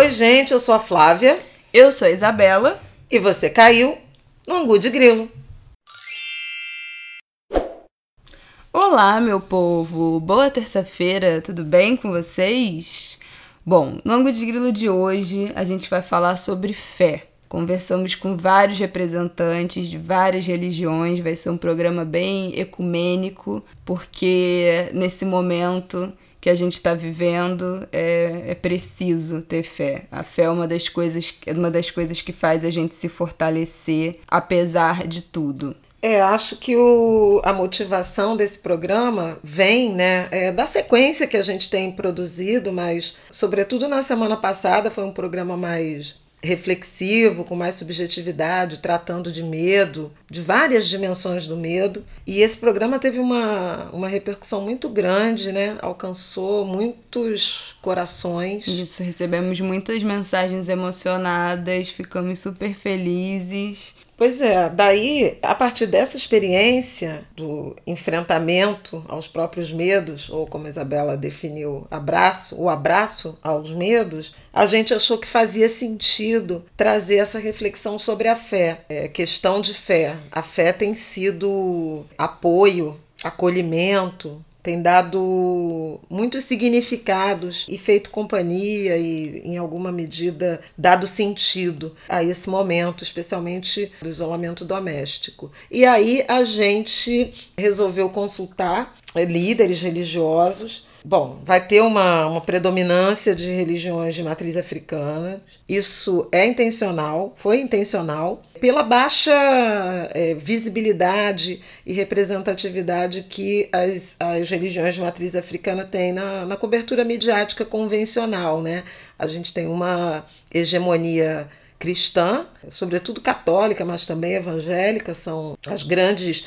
Oi, gente, eu sou a Flávia. Eu sou a Isabela. E você caiu no Angu de Grilo. Olá, meu povo! Boa terça-feira, tudo bem com vocês? Bom, no Angu de Grilo de hoje a gente vai falar sobre fé. Conversamos com vários representantes de várias religiões, vai ser um programa bem ecumênico, porque nesse momento que a gente está vivendo é, é preciso ter fé. A fé é uma das coisas, é uma das coisas que faz a gente se fortalecer apesar de tudo. É, acho que o, a motivação desse programa vem né, é, da sequência que a gente tem produzido, mas, sobretudo na semana passada, foi um programa mais reflexivo, com mais subjetividade, tratando de medo, de várias dimensões do medo. E esse programa teve uma, uma repercussão muito grande, né? Alcançou muitos corações. Isso, recebemos muitas mensagens emocionadas, ficamos super felizes. Pois é, daí, a partir dessa experiência do enfrentamento aos próprios medos, ou como a Isabela definiu, abraço, o abraço aos medos, a gente achou que fazia sentido trazer essa reflexão sobre a fé, é, questão de fé. A fé tem sido apoio, acolhimento, tem dado muitos significados e feito companhia e, em alguma medida, dado sentido a esse momento, especialmente do isolamento doméstico. E aí a gente resolveu consultar líderes religiosos Bom, vai ter uma, uma predominância de religiões de matriz africana. Isso é intencional, foi intencional, pela baixa é, visibilidade e representatividade que as, as religiões de matriz africana têm na, na cobertura midiática convencional. Né? A gente tem uma hegemonia cristã, sobretudo católica, mas também evangélica, são as grandes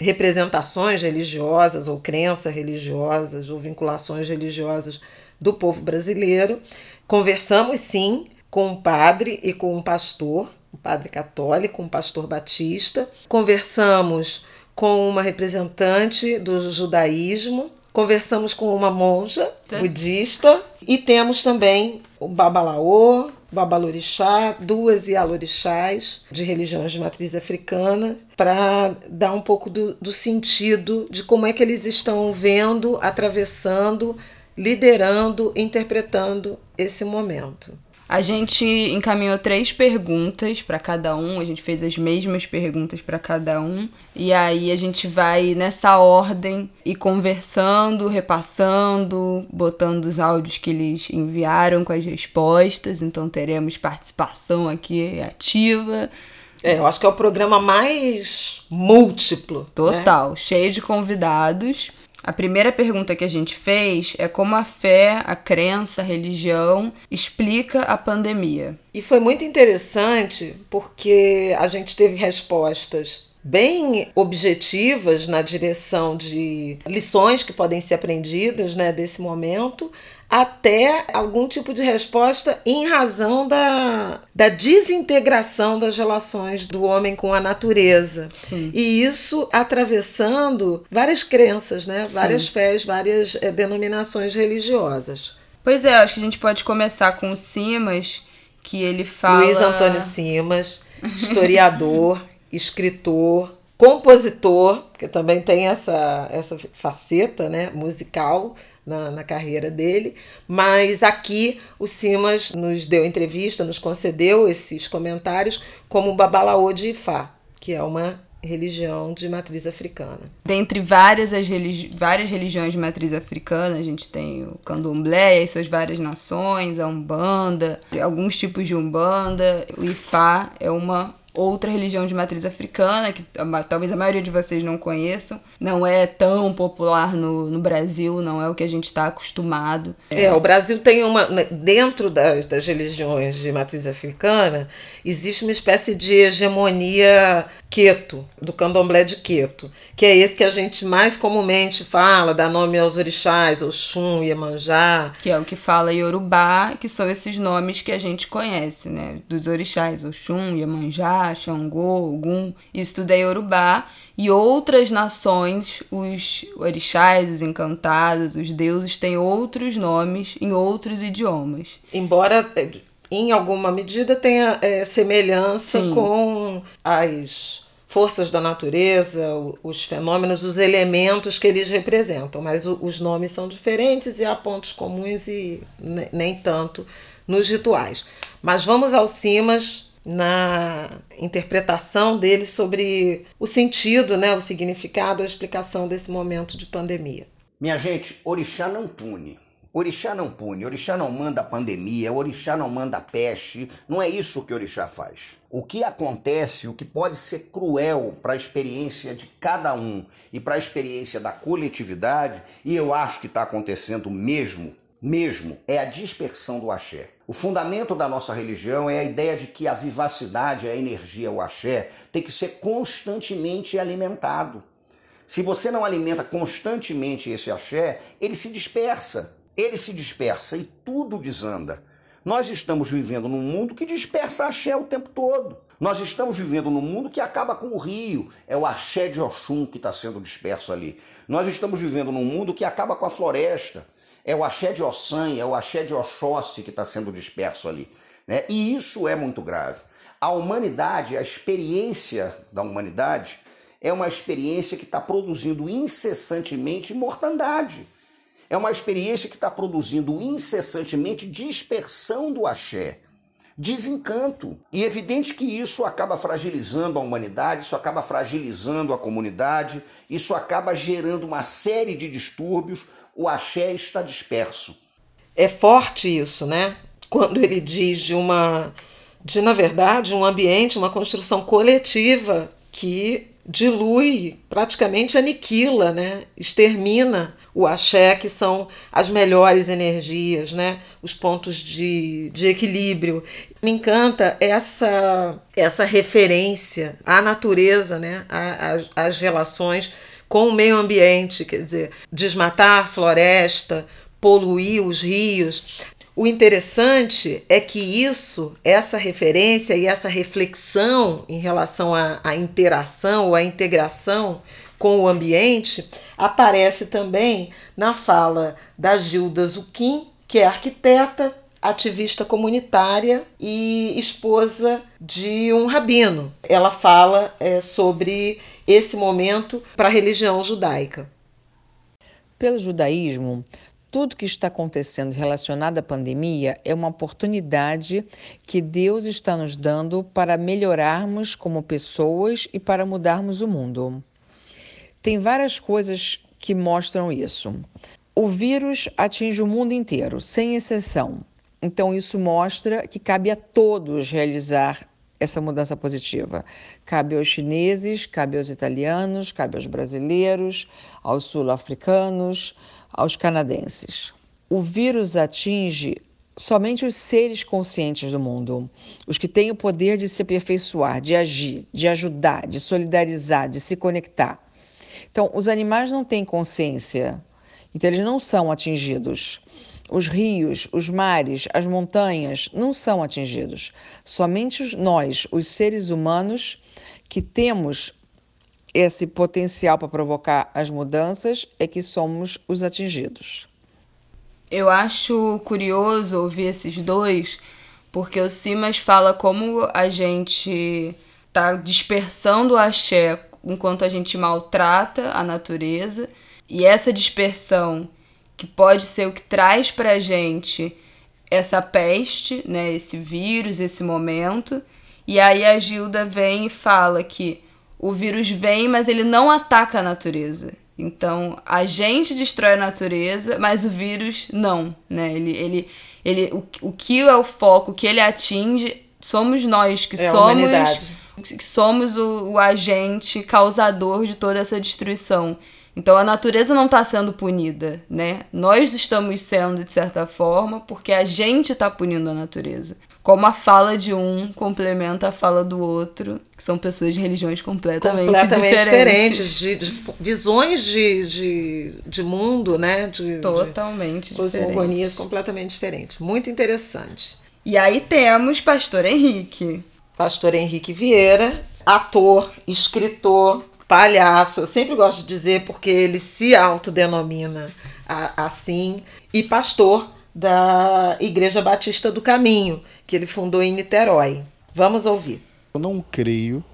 representações religiosas ou crenças religiosas ou vinculações religiosas do povo brasileiro. Conversamos sim com um padre e com um pastor, um padre católico, um pastor batista. Conversamos com uma representante do judaísmo, conversamos com uma monja tá. budista e temos também o Babalaô, Babalorixá, duas Ialorixás de religiões de matriz africana, para dar um pouco do, do sentido de como é que eles estão vendo, atravessando, liderando, interpretando esse momento. A gente encaminhou três perguntas para cada um, a gente fez as mesmas perguntas para cada um, e aí a gente vai nessa ordem e conversando, repassando, botando os áudios que eles enviaram com as respostas, então teremos participação aqui ativa. É, eu acho que é o programa mais múltiplo. Né? Total, né? cheio de convidados. A primeira pergunta que a gente fez é como a fé, a crença, a religião explica a pandemia. E foi muito interessante porque a gente teve respostas bem objetivas na direção de lições que podem ser aprendidas né, desse momento, até algum tipo de resposta em razão da, da desintegração das relações do homem com a natureza. Sim. E isso atravessando várias crenças, né? várias fés, várias é, denominações religiosas. Pois é, acho que a gente pode começar com o Simas, que ele fala. Luiz Antônio Simas, historiador, escritor, compositor, que também tem essa, essa faceta né, musical na, na carreira dele, mas aqui o Simas nos deu entrevista, nos concedeu esses comentários como Babalaô de Ifá, que é uma religião de matriz africana. Dentre várias, as religi várias religiões de matriz africana, a gente tem o candomblé e suas várias nações, a umbanda, alguns tipos de umbanda. O Ifá é uma outra religião de matriz africana, que talvez a maioria de vocês não conheçam. Não é tão popular no, no Brasil, não é o que a gente está acostumado. É. é. o Brasil tem uma. Né, dentro das, das religiões de matriz africana, existe uma espécie de hegemonia queto, do candomblé de Queto, que é esse que a gente mais comumente fala, dá nome aos orixás, Oxum, Iemanjá. Que é o que fala Yorubá, que são esses nomes que a gente conhece, né? Dos orixás, Oxum, Iemanjá, Xangô, Ogum, isso tudo é Yorubá. E outras nações, os orixás, os encantados, os deuses, têm outros nomes em outros idiomas. Embora em alguma medida, tem é, semelhança Sim. com as forças da natureza, os fenômenos, os elementos que eles representam, mas os nomes são diferentes e há pontos comuns e nem tanto nos rituais. Mas vamos ao Simas na interpretação dele sobre o sentido, né, o significado, a explicação desse momento de pandemia. Minha gente, orixá não pune. Orixá não pune, orixá não manda pandemia, orixá não manda peste, não é isso que orixá faz. O que acontece, o que pode ser cruel para a experiência de cada um e para a experiência da coletividade, e eu acho que está acontecendo mesmo, mesmo, é a dispersão do axé. O fundamento da nossa religião é a ideia de que a vivacidade, a energia, o axé, tem que ser constantemente alimentado. Se você não alimenta constantemente esse axé, ele se dispersa ele se dispersa e tudo desanda. Nós estamos vivendo num mundo que dispersa axé o tempo todo. Nós estamos vivendo num mundo que acaba com o rio. É o axé de Oxum que está sendo disperso ali. Nós estamos vivendo num mundo que acaba com a floresta. É o axé de Ossan, é o axé de Oxóssi que está sendo disperso ali. Né? E isso é muito grave. A humanidade, a experiência da humanidade, é uma experiência que está produzindo incessantemente mortandade. É uma experiência que está produzindo incessantemente dispersão do axé, desencanto. E é evidente que isso acaba fragilizando a humanidade, isso acaba fragilizando a comunidade, isso acaba gerando uma série de distúrbios. O axé está disperso. É forte isso, né? Quando ele diz de uma. de, na verdade, um ambiente, uma construção coletiva que dilui, praticamente aniquila, né? extermina o axé, que são as melhores energias, né? os pontos de, de equilíbrio. Me encanta essa, essa referência à natureza, né? às relações com o meio ambiente, quer dizer, desmatar a floresta, poluir os rios. O interessante é que isso, essa referência e essa reflexão em relação à, à interação ou à integração com o ambiente aparece também na fala da Gilda Zuquim, que é arquiteta, ativista comunitária e esposa de um rabino. Ela fala é, sobre esse momento para a religião judaica. Pelo judaísmo, tudo que está acontecendo relacionado à pandemia é uma oportunidade que Deus está nos dando para melhorarmos como pessoas e para mudarmos o mundo. Tem várias coisas que mostram isso. O vírus atinge o mundo inteiro, sem exceção. Então, isso mostra que cabe a todos realizar essa mudança positiva. Cabe aos chineses, cabe aos italianos, cabe aos brasileiros, aos sul-africanos, aos canadenses. O vírus atinge somente os seres conscientes do mundo, os que têm o poder de se aperfeiçoar, de agir, de ajudar, de solidarizar, de se conectar. Então, os animais não têm consciência, então eles não são atingidos. Os rios, os mares, as montanhas não são atingidos. Somente nós, os seres humanos, que temos esse potencial para provocar as mudanças é que somos os atingidos. Eu acho curioso ouvir esses dois, porque o Simas fala como a gente está dispersando o axé enquanto a gente maltrata a natureza, e essa dispersão que pode ser o que traz para a gente essa peste, né, esse vírus, esse momento. E aí a Gilda vem e fala que o vírus vem, mas ele não ataca a natureza. Então, a gente destrói a natureza, mas o vírus não, né? Ele, ele, ele, o, o que é o foco, o que ele atinge, somos nós que é somos, que somos o, o agente causador de toda essa destruição. Então a natureza não está sendo punida, né? Nós estamos sendo de certa forma porque a gente está punindo a natureza como a fala de um complementa a fala do outro, que são pessoas de religiões completamente, completamente diferentes. diferentes de, de, visões de, de, de mundo, né? De, Totalmente de cosmogonias completamente diferentes. Muito interessante. E aí temos Pastor Henrique. Pastor Henrique Vieira, ator, escritor, palhaço. Eu sempre gosto de dizer porque ele se autodenomina assim. E pastor da Igreja Batista do Caminho, que ele fundou em Niterói. Vamos ouvir. Eu não creio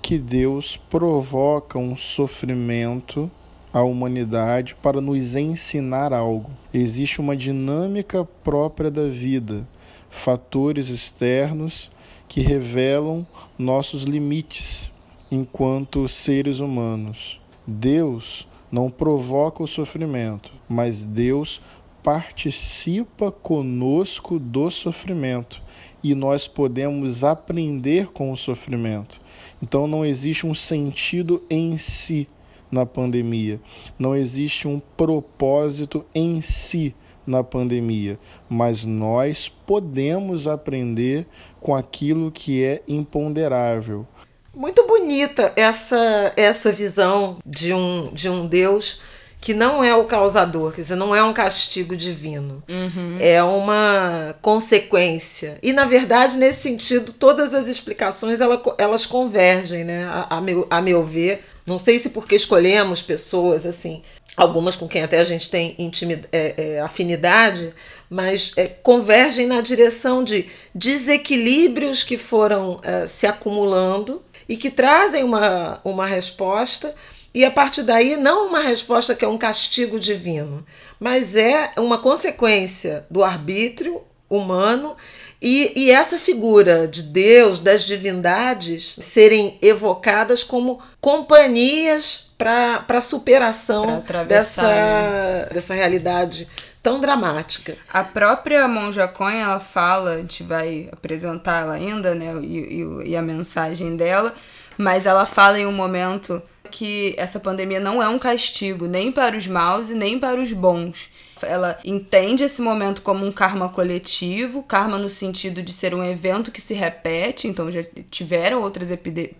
que Deus provoca um sofrimento à humanidade para nos ensinar algo. Existe uma dinâmica própria da vida, fatores externos que revelam nossos limites enquanto seres humanos. Deus não provoca o sofrimento, mas Deus participa conosco do sofrimento e nós podemos aprender com o sofrimento. Então não existe um sentido em si na pandemia, não existe um propósito em si na pandemia, mas nós podemos aprender com aquilo que é imponderável. Muito bonita essa essa visão de um de um Deus que não é o causador, quer dizer, não é um castigo divino, uhum. é uma consequência. E, na verdade, nesse sentido, todas as explicações elas, elas convergem, né? A, a, meu, a meu ver. Não sei se porque escolhemos pessoas assim, algumas com quem até a gente tem intimidade, é, é, afinidade, mas é, convergem na direção de desequilíbrios que foram é, se acumulando e que trazem uma, uma resposta e a partir daí, não uma resposta que é um castigo divino, mas é uma consequência do arbítrio humano e, e essa figura de Deus, das divindades, serem evocadas como companhias para a superação dessa, né? dessa realidade tão dramática. A própria Monja Coin, ela fala, a gente vai apresentar ela ainda, né, e, e, e a mensagem dela, mas ela fala em um momento que essa pandemia não é um castigo nem para os maus e nem para os bons. Ela entende esse momento como um karma coletivo, karma no sentido de ser um evento que se repete, então já tiveram outras,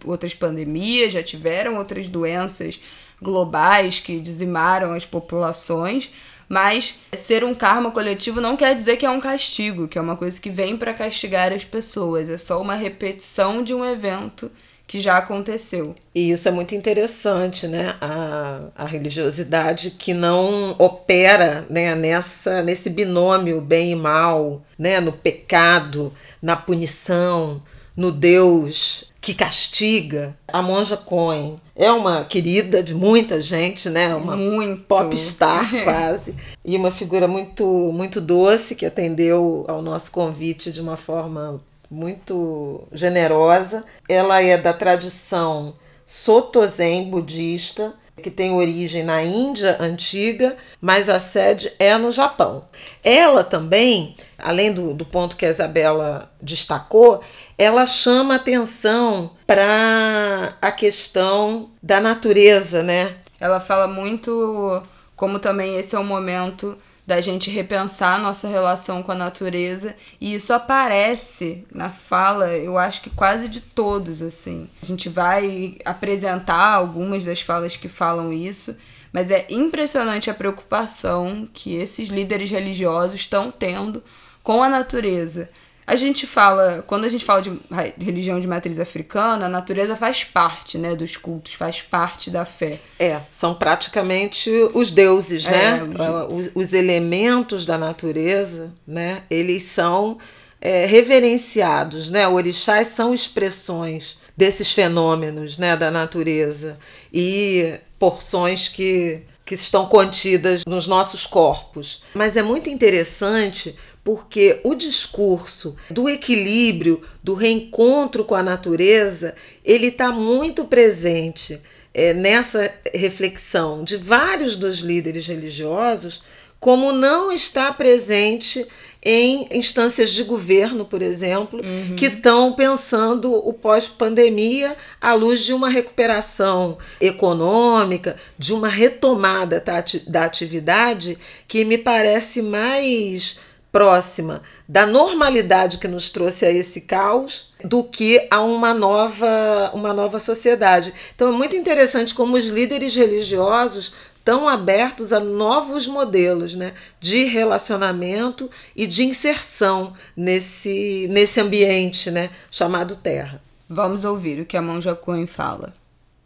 outras pandemias, já tiveram outras doenças globais que dizimaram as populações, mas ser um karma coletivo não quer dizer que é um castigo, que é uma coisa que vem para castigar as pessoas, é só uma repetição de um evento que já aconteceu. E isso é muito interessante, né? A, a religiosidade que não opera né, nessa, nesse binômio bem e mal, né? no pecado, na punição, no Deus que castiga. A Monja Cohen é uma querida de muita gente, né? Uma muito. popstar quase. e uma figura muito, muito doce que atendeu ao nosso convite de uma forma muito generosa. Ela é da tradição Soto-Zen budista, que tem origem na Índia antiga, mas a sede é no Japão. Ela também, além do, do ponto que a Isabela destacou, ela chama atenção para a questão da natureza, né? Ela fala muito como também esse é um momento da gente repensar nossa relação com a natureza e isso aparece na fala, eu acho que quase de todos assim. A gente vai apresentar algumas das falas que falam isso, mas é impressionante a preocupação que esses líderes religiosos estão tendo com a natureza. A gente fala, quando a gente fala de religião de matriz africana, a natureza faz parte, né, dos cultos, faz parte da fé. É, são praticamente os deuses, né? É, os... Os, os... elementos da natureza, né? Eles são é, reverenciados, né? Orixás são expressões desses fenômenos, né, da natureza e porções que que estão contidas nos nossos corpos. Mas é muito interessante porque o discurso do equilíbrio, do reencontro com a natureza, ele está muito presente é, nessa reflexão de vários dos líderes religiosos, como não está presente em instâncias de governo, por exemplo, uhum. que estão pensando o pós-pandemia à luz de uma recuperação econômica, de uma retomada da atividade que me parece mais próxima da normalidade que nos trouxe a esse caos do que a uma nova, uma nova sociedade. Então é muito interessante como os líderes religiosos estão abertos a novos modelos né, de relacionamento e de inserção nesse, nesse ambiente né, chamado Terra. Vamos ouvir o que a Monja Coen fala.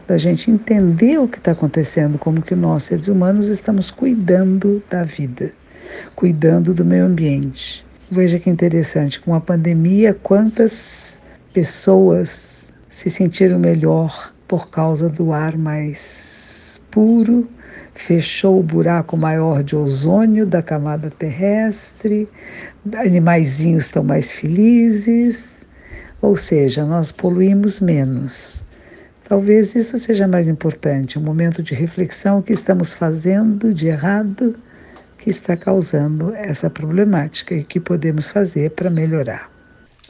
Para a gente entender o que está acontecendo, como que nós, seres humanos, estamos cuidando da vida cuidando do meio ambiente. Veja que interessante, com a pandemia, quantas pessoas se sentiram melhor por causa do ar mais puro, fechou o buraco maior de ozônio da camada terrestre, animaizinhos estão mais felizes, ou seja, nós poluímos menos. Talvez isso seja mais importante, um momento de reflexão que estamos fazendo de errado que está causando essa problemática e que podemos fazer para melhorar.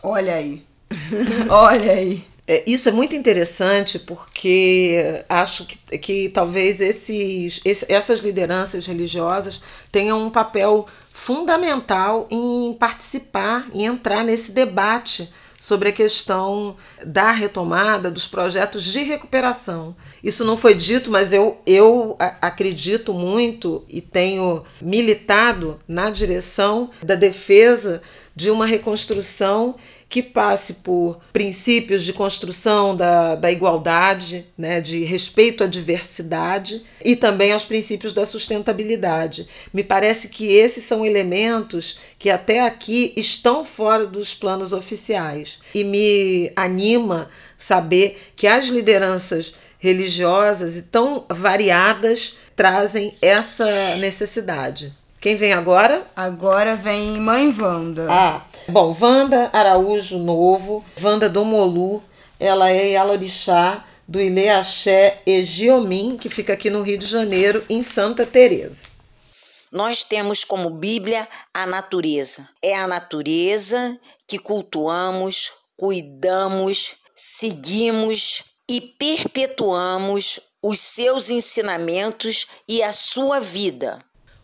Olha aí. Olha aí. É, isso é muito interessante porque acho que, que talvez esses, esse, essas lideranças religiosas tenham um papel fundamental em participar e entrar nesse debate sobre a questão da retomada dos projetos de recuperação. Isso não foi dito, mas eu, eu acredito muito e tenho militado na direção da defesa de uma reconstrução que passe por princípios de construção da, da igualdade, né, de respeito à diversidade e também aos princípios da sustentabilidade. Me parece que esses são elementos que até aqui estão fora dos planos oficiais e me anima saber que as lideranças religiosas e tão variadas trazem essa necessidade. Quem vem agora? Agora vem Mãe Wanda. Ah, bom, Wanda Araújo Novo, Wanda do Molu, ela é Yalorixá do Ilê Axé Egiomim, que fica aqui no Rio de Janeiro, em Santa Teresa. Nós temos como Bíblia a natureza. É a natureza que cultuamos, cuidamos, seguimos e perpetuamos os seus ensinamentos e a sua vida.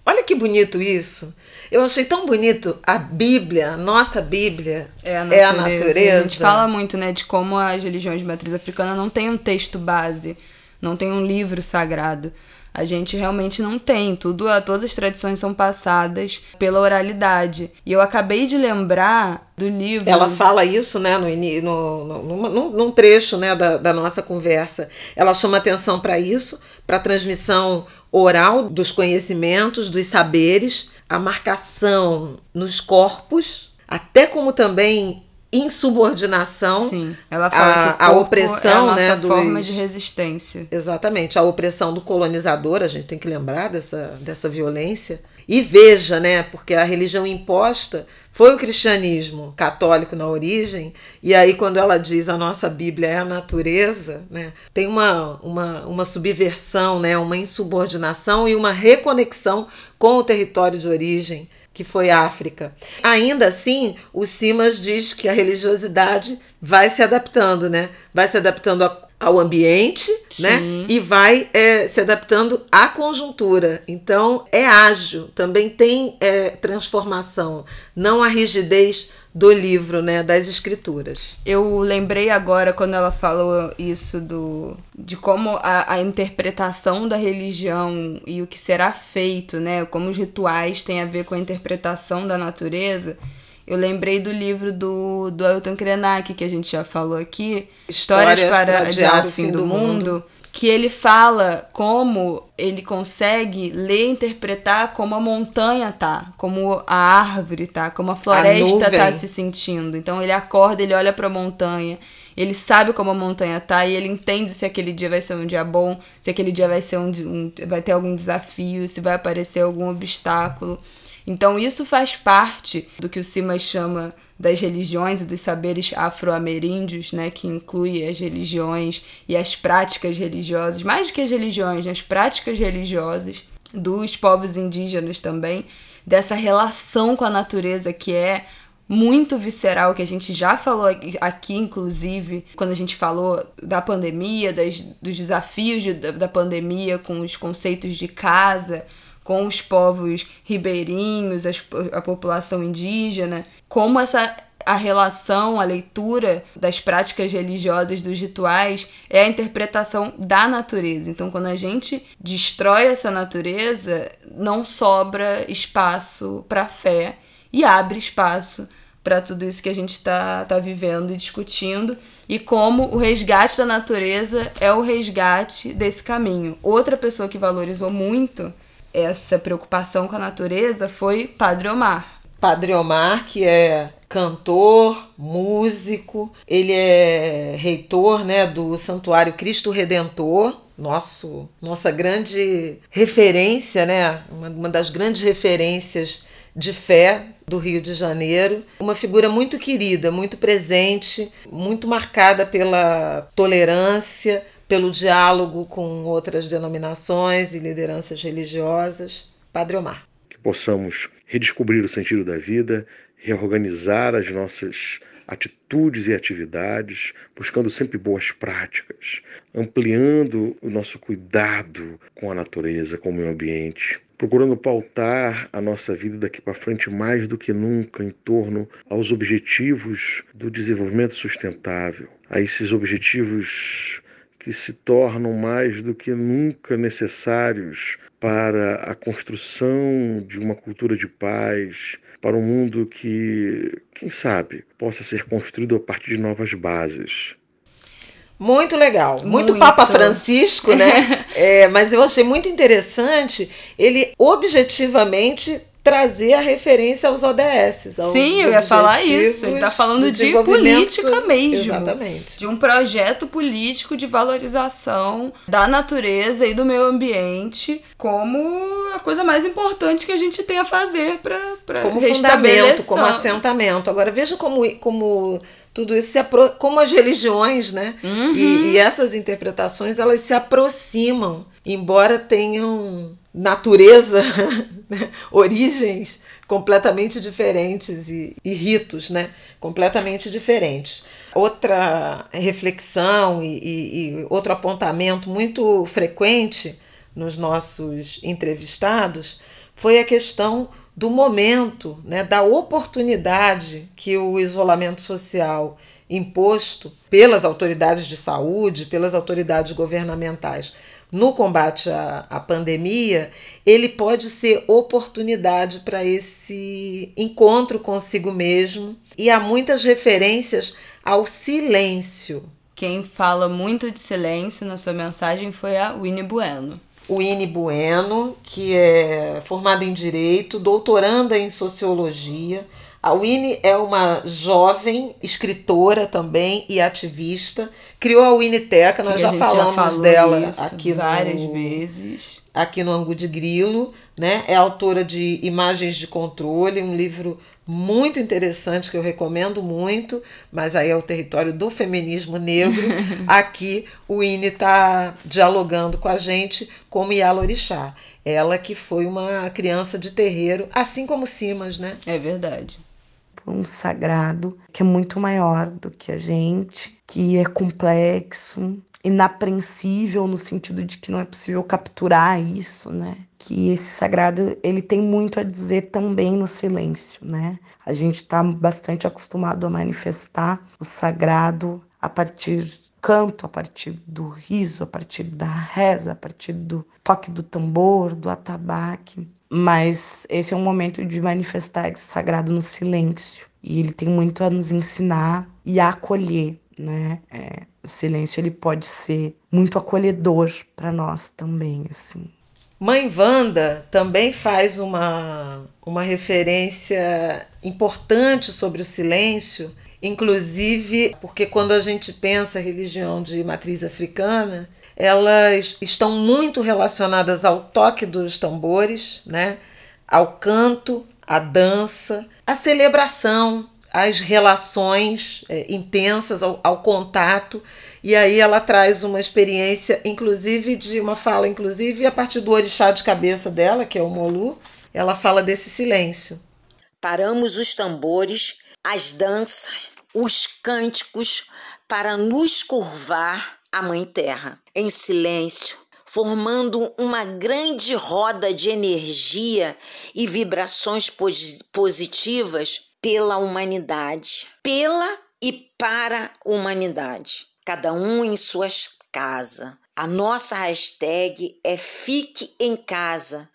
Olha que bonito isso. Eu achei tão bonito a Bíblia, a nossa Bíblia é a natureza. É a, natureza. a gente fala muito, né, de como as religiões de matriz africana não tem um texto base, não tem um livro sagrado. A gente realmente não tem. Tudo, todas as tradições são passadas pela oralidade. E eu acabei de lembrar do livro. Ela fala isso, né, no, no, no, num trecho né, da, da nossa conversa. Ela chama atenção para isso, para a transmissão oral dos conhecimentos, dos saberes, a marcação nos corpos, até como também insubordinação. Sim, ela fala a, que a opressão, é a né, dos... forma de resistência. Exatamente, a opressão do colonizador, a gente tem que lembrar dessa, dessa violência. E veja, né, porque a religião imposta foi o cristianismo católico na origem, e aí quando ela diz a nossa Bíblia é a natureza, né, tem uma, uma, uma subversão, né, uma insubordinação e uma reconexão com o território de origem que foi África. Ainda assim, o Simas diz que a religiosidade vai se adaptando, né? Vai se adaptando ao ambiente, né? Sim. né? E vai é, se adaptando à conjuntura. Então, é ágil, também tem é, transformação, não a rigidez do livro, né, das escrituras. Eu lembrei agora quando ela falou isso do de como a, a interpretação da religião e o que será feito, né, como os rituais têm a ver com a interpretação da natureza. Eu lembrei do livro do, do Ailton Krenak, que a gente já falou aqui, Histórias, Histórias para, para Adiar o Fim do, do mundo, mundo que ele fala como ele consegue ler e interpretar como a montanha tá, como a árvore tá, como a floresta a tá se sentindo. Então ele acorda, ele olha para a montanha, ele sabe como a montanha tá e ele entende se aquele dia vai ser um dia bom, se aquele dia vai ser um, um vai ter algum desafio, se vai aparecer algum obstáculo. Então isso faz parte do que o Simas chama das religiões e dos saberes afro-ameríndios, né, que inclui as religiões e as práticas religiosas, mais do que as religiões, né, as práticas religiosas dos povos indígenas também, dessa relação com a natureza que é muito visceral, que a gente já falou aqui, inclusive, quando a gente falou da pandemia, das, dos desafios de, da, da pandemia com os conceitos de casa, com os povos ribeirinhos, as, a população indígena, como essa a relação, a leitura das práticas religiosas, dos rituais, é a interpretação da natureza. Então, quando a gente destrói essa natureza, não sobra espaço para fé e abre espaço para tudo isso que a gente está tá vivendo e discutindo, e como o resgate da natureza é o resgate desse caminho. Outra pessoa que valorizou muito essa preocupação com a natureza foi Padre Omar. Padre Omar, que é cantor, músico, ele é reitor né, do Santuário Cristo Redentor, nosso, nossa grande referência, né, uma, uma das grandes referências de fé do Rio de Janeiro. Uma figura muito querida, muito presente, muito marcada pela tolerância, pelo diálogo com outras denominações e lideranças religiosas. Padre Omar. Que possamos redescobrir o sentido da vida, reorganizar as nossas atitudes e atividades, buscando sempre boas práticas, ampliando o nosso cuidado com a natureza, com o meio ambiente, procurando pautar a nossa vida daqui para frente mais do que nunca em torno aos objetivos do desenvolvimento sustentável, a esses objetivos que se tornam mais do que nunca necessários para a construção de uma cultura de paz, para um mundo que, quem sabe, possa ser construído a partir de novas bases. Muito legal. Muito, muito. Papa Francisco, né? é, mas eu achei muito interessante ele objetivamente trazer a referência aos ODS. Aos Sim, eu ia falar isso. Ele está falando de política mesmo. Exatamente. De um projeto político de valorização da natureza e do meio ambiente como a coisa mais importante que a gente tem a fazer para Como fundamento, como assentamento. Agora, veja como, como tudo isso se apro como as religiões, né? Uhum. E, e essas interpretações, elas se aproximam, embora tenham natureza, né? origens completamente diferentes e, e, ritos né? completamente diferentes. Outra reflexão e, e, e outro apontamento muito frequente nos nossos entrevistados foi a questão do momento, né, da oportunidade que o isolamento social imposto pelas autoridades de saúde, pelas autoridades governamentais, no combate à, à pandemia, ele pode ser oportunidade para esse encontro consigo mesmo. E há muitas referências ao silêncio. Quem fala muito de silêncio na sua mensagem foi a Winnie Bueno. Winnie Bueno, que é formada em Direito, doutoranda em Sociologia, a Winnie é uma jovem escritora também e ativista. Criou a Winiteca, nós já falamos já dela aqui várias no, vezes. Aqui no Angu de Grilo, né? É autora de Imagens de Controle, um livro muito interessante que eu recomendo muito, mas aí é o território do feminismo negro. Aqui o Winnie está dialogando com a gente como Yala Orixá. Ela que foi uma criança de terreiro, assim como Simas, né? É verdade um sagrado que é muito maior do que a gente, que é complexo, inapreensível no sentido de que não é possível capturar isso, né? Que esse sagrado ele tem muito a dizer também no silêncio, né? A gente está bastante acostumado a manifestar o sagrado a partir canto, a partir do riso, a partir da reza, a partir do toque do tambor, do atabaque. Mas esse é um momento de manifestar o sagrado no silêncio. E ele tem muito a nos ensinar e a acolher, né? É, o silêncio ele pode ser muito acolhedor para nós também, assim. Mãe Wanda também faz uma, uma referência importante sobre o silêncio, inclusive porque quando a gente pensa religião de matriz africana, elas estão muito relacionadas ao toque dos tambores, né? ao canto, à dança, à celebração, às relações é, intensas, ao, ao, contato. E aí ela traz uma experiência, inclusive, de uma fala, inclusive, a partir do orixá de cabeça dela, que é o Molu, ela fala desse silêncio. Paramos os tambores, as danças, os cânticos para nos curvar à Mãe Terra, em silêncio, formando uma grande roda de energia e vibrações positivas pela humanidade, pela e para a humanidade, cada um em suas casas. A nossa hashtag é Fique em Casa.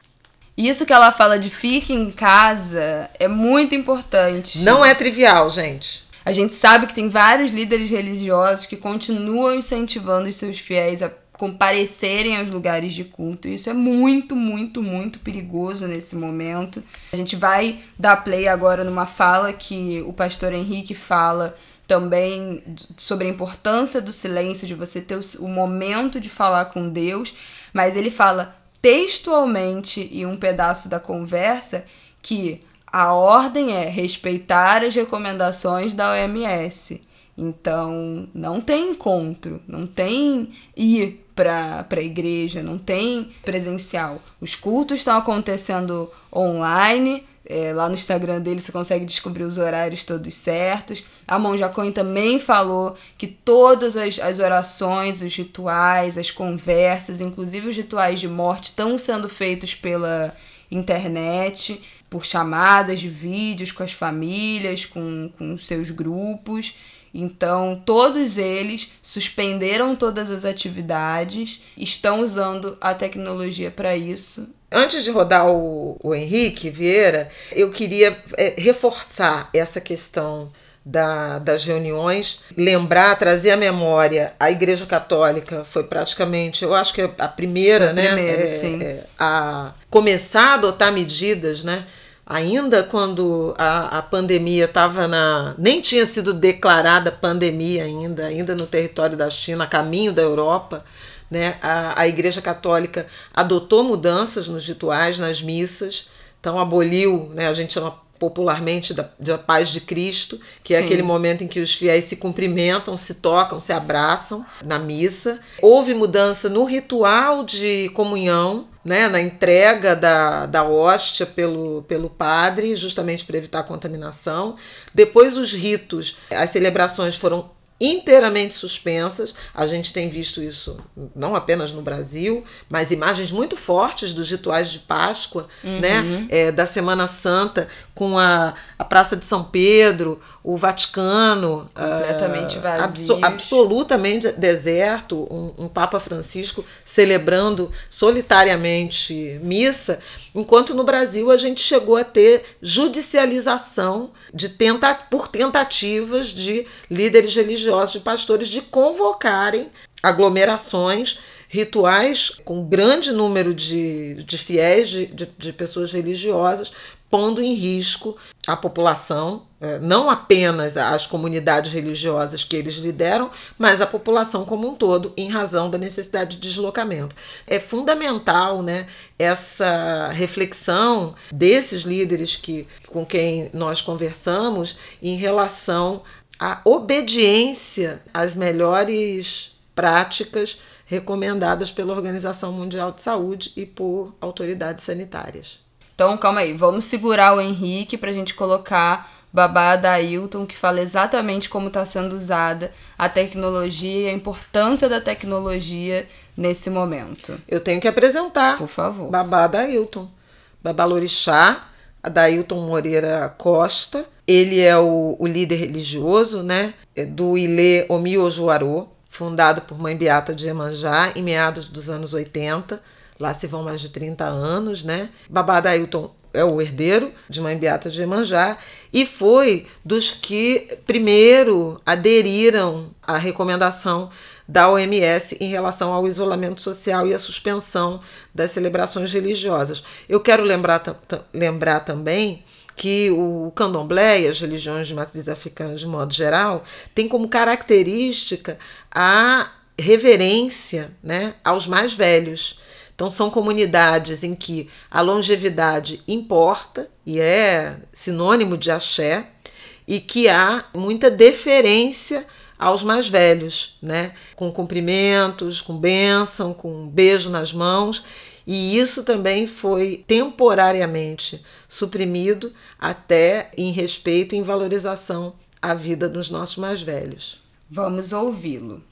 Isso que ela fala de fique em casa é muito importante. Não é trivial, gente. A gente sabe que tem vários líderes religiosos que continuam incentivando os seus fiéis a comparecerem aos lugares de culto. Isso é muito, muito, muito perigoso nesse momento. A gente vai dar play agora numa fala que o pastor Henrique fala também sobre a importância do silêncio, de você ter o momento de falar com Deus, mas ele fala textualmente em um pedaço da conversa que a ordem é respeitar as recomendações da OMS. Então, não tem encontro, não tem ir para a igreja, não tem presencial. Os cultos estão acontecendo online. É, lá no Instagram dele você consegue descobrir os horários todos certos. A Monja Cohen também falou que todas as, as orações, os rituais, as conversas, inclusive os rituais de morte, estão sendo feitos pela internet, por chamadas de vídeos com as famílias, com, com seus grupos. Então, todos eles suspenderam todas as atividades, estão usando a tecnologia para isso. Antes de rodar o, o Henrique Vieira, eu queria é, reforçar essa questão da, das reuniões, lembrar, trazer à memória a Igreja Católica foi praticamente, eu acho que a primeira, a né, primeira, é, é, a começar a adotar medidas, né, ainda quando a, a pandemia estava na. nem tinha sido declarada pandemia ainda, ainda no território da China, a caminho da Europa. Né, a, a Igreja Católica adotou mudanças nos rituais, nas missas, então aboliu, né, a gente chama popularmente da, da paz de Cristo, que é Sim. aquele momento em que os fiéis se cumprimentam, se tocam, se abraçam na missa. Houve mudança no ritual de comunhão, né, na entrega da, da hóstia pelo, pelo padre, justamente para evitar a contaminação. Depois, os ritos, as celebrações foram inteiramente suspensas. A gente tem visto isso não apenas no Brasil, mas imagens muito fortes dos rituais de Páscoa, uhum. né? É, da Semana Santa, com a, a Praça de São Pedro, o Vaticano. Completamente uh, vazio. Abso absolutamente deserto, um, um Papa Francisco celebrando solitariamente missa. Enquanto no Brasil a gente chegou a ter judicialização de tenta por tentativas de líderes religiosos, de pastores, de convocarem aglomerações rituais com grande número de, de fiéis, de, de, de pessoas religiosas, pondo em risco a população, é, não apenas as comunidades religiosas que eles lideram, mas a população como um todo, em razão da necessidade de deslocamento. É fundamental né, essa reflexão desses líderes que, com quem nós conversamos em relação à obediência às melhores práticas recomendadas pela Organização Mundial de Saúde e por autoridades sanitárias. Então, calma aí, vamos segurar o Henrique para a gente colocar Babá da Ailton, que fala exatamente como está sendo usada a tecnologia e a importância da tecnologia nesse momento. Eu tenho que apresentar. Por favor. Babá da Ailton. Babá Lorixá, a Dailton Moreira Costa. Ele é o, o líder religioso né, é do Ilê Omiojuarô, fundado por Mãe Beata de Emanjá em meados dos anos 80 Lá se vão mais de 30 anos, né? Babá Dailton é o herdeiro de Mãe Beata de Emanjá e foi dos que primeiro aderiram à recomendação da OMS em relação ao isolamento social e à suspensão das celebrações religiosas. Eu quero lembrar, lembrar também que o candomblé e as religiões de matriz africana de modo geral têm como característica a reverência né, aos mais velhos. Então, são comunidades em que a longevidade importa e é sinônimo de axé, e que há muita deferência aos mais velhos, né? com cumprimentos, com bênção, com um beijo nas mãos. E isso também foi temporariamente suprimido até em respeito e em valorização à vida dos nossos mais velhos. Vamos ouvi-lo.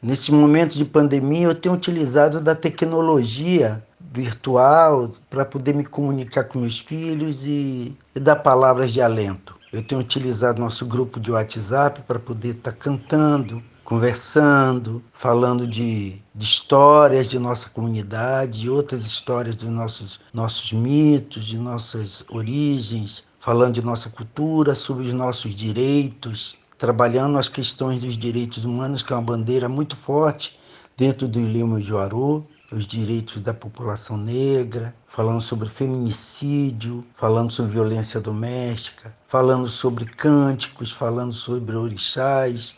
Nesse momento de pandemia, eu tenho utilizado da tecnologia virtual para poder me comunicar com meus filhos e, e dar palavras de alento. Eu tenho utilizado nosso grupo de WhatsApp para poder estar tá cantando, conversando, falando de, de, histórias de nossa comunidade, de outras histórias dos nossos, nossos mitos, de nossas origens, falando de nossa cultura, sobre os nossos direitos, trabalhando as questões dos direitos humanos, que é uma bandeira muito forte dentro do Ilema Juaru, os direitos da população negra, falando sobre feminicídio, falando sobre violência doméstica, falando sobre cânticos, falando sobre orixás,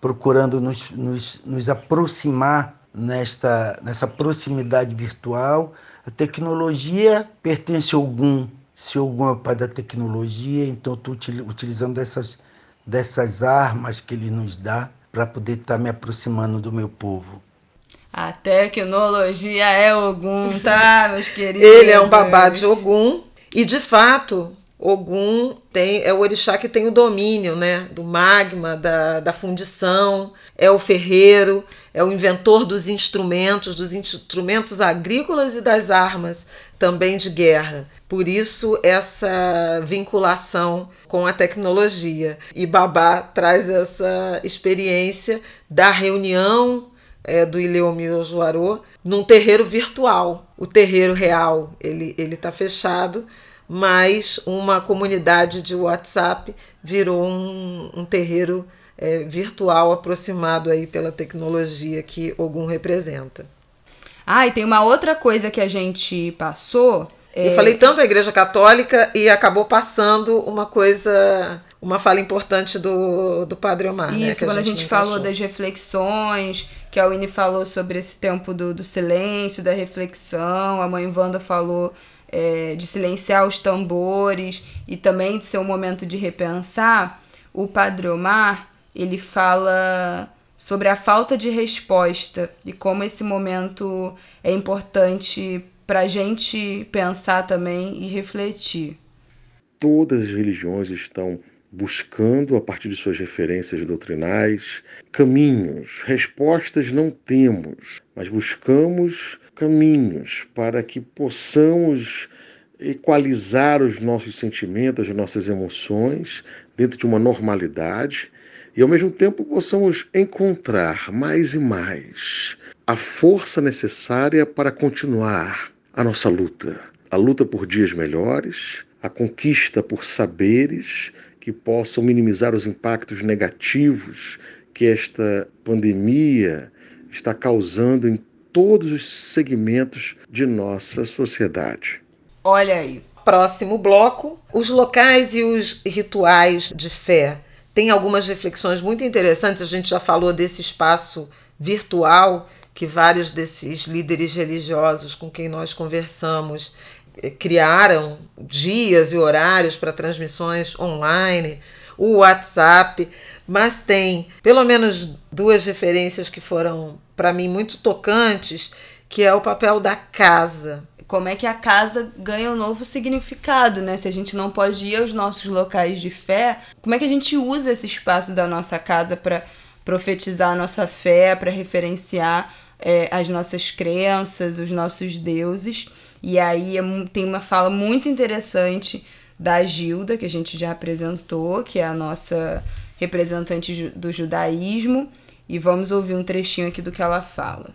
procurando nos, nos, nos aproximar nesta, nessa proximidade virtual. A tecnologia pertence a algum, se algum é pai da tecnologia, então estou utilizando dessas, dessas armas que ele nos dá para poder estar tá me aproximando do meu povo. A tecnologia é Ogum, tá, meus queridos? Ele é um babá de Ogum. E de fato, Ogum tem, é o orixá que tem o domínio né, do magma, da, da fundição, é o ferreiro, é o inventor dos instrumentos, dos instrumentos agrícolas e das armas também de guerra. Por isso, essa vinculação com a tecnologia. E Babá traz essa experiência da reunião é, do Ileomil Juarô num terreiro virtual. O terreiro real ele está fechado, mas uma comunidade de WhatsApp virou um, um terreiro é, virtual aproximado aí pela tecnologia que Ogum representa. Ah, e tem uma outra coisa que a gente passou. É... Eu falei tanto a Igreja Católica e acabou passando uma coisa uma fala importante do, do Padre Omar. Né, Isso, né, quando a gente, a gente falou das reflexões, que a Winnie falou sobre esse tempo do, do silêncio, da reflexão, a mãe Wanda falou é, de silenciar os tambores e também de ser um momento de repensar, o Padre Omar, ele fala sobre a falta de resposta e como esse momento é importante para a gente pensar também e refletir. Todas as religiões estão buscando, a partir de suas referências doutrinais, caminhos. Respostas não temos, mas buscamos caminhos para que possamos equalizar os nossos sentimentos, as nossas emoções dentro de uma normalidade e ao mesmo tempo possamos encontrar mais e mais a força necessária para continuar a nossa luta, a luta por dias melhores, a conquista por saberes que possam minimizar os impactos negativos que esta pandemia está causando em todos os segmentos de nossa sociedade. Olha aí. Próximo bloco: os locais e os rituais de fé. Tem algumas reflexões muito interessantes. A gente já falou desse espaço virtual que vários desses líderes religiosos com quem nós conversamos criaram dias e horários para transmissões online, o WhatsApp, mas tem pelo menos duas referências que foram para mim muito tocantes, que é o papel da casa. Como é que a casa ganha um novo significado, né? Se a gente não pode ir aos nossos locais de fé, como é que a gente usa esse espaço da nossa casa para profetizar a nossa fé, para referenciar é, as nossas crenças, os nossos deuses? E aí é tem uma fala muito interessante da Gilda, que a gente já apresentou, que é a nossa representante do judaísmo, e vamos ouvir um trechinho aqui do que ela fala.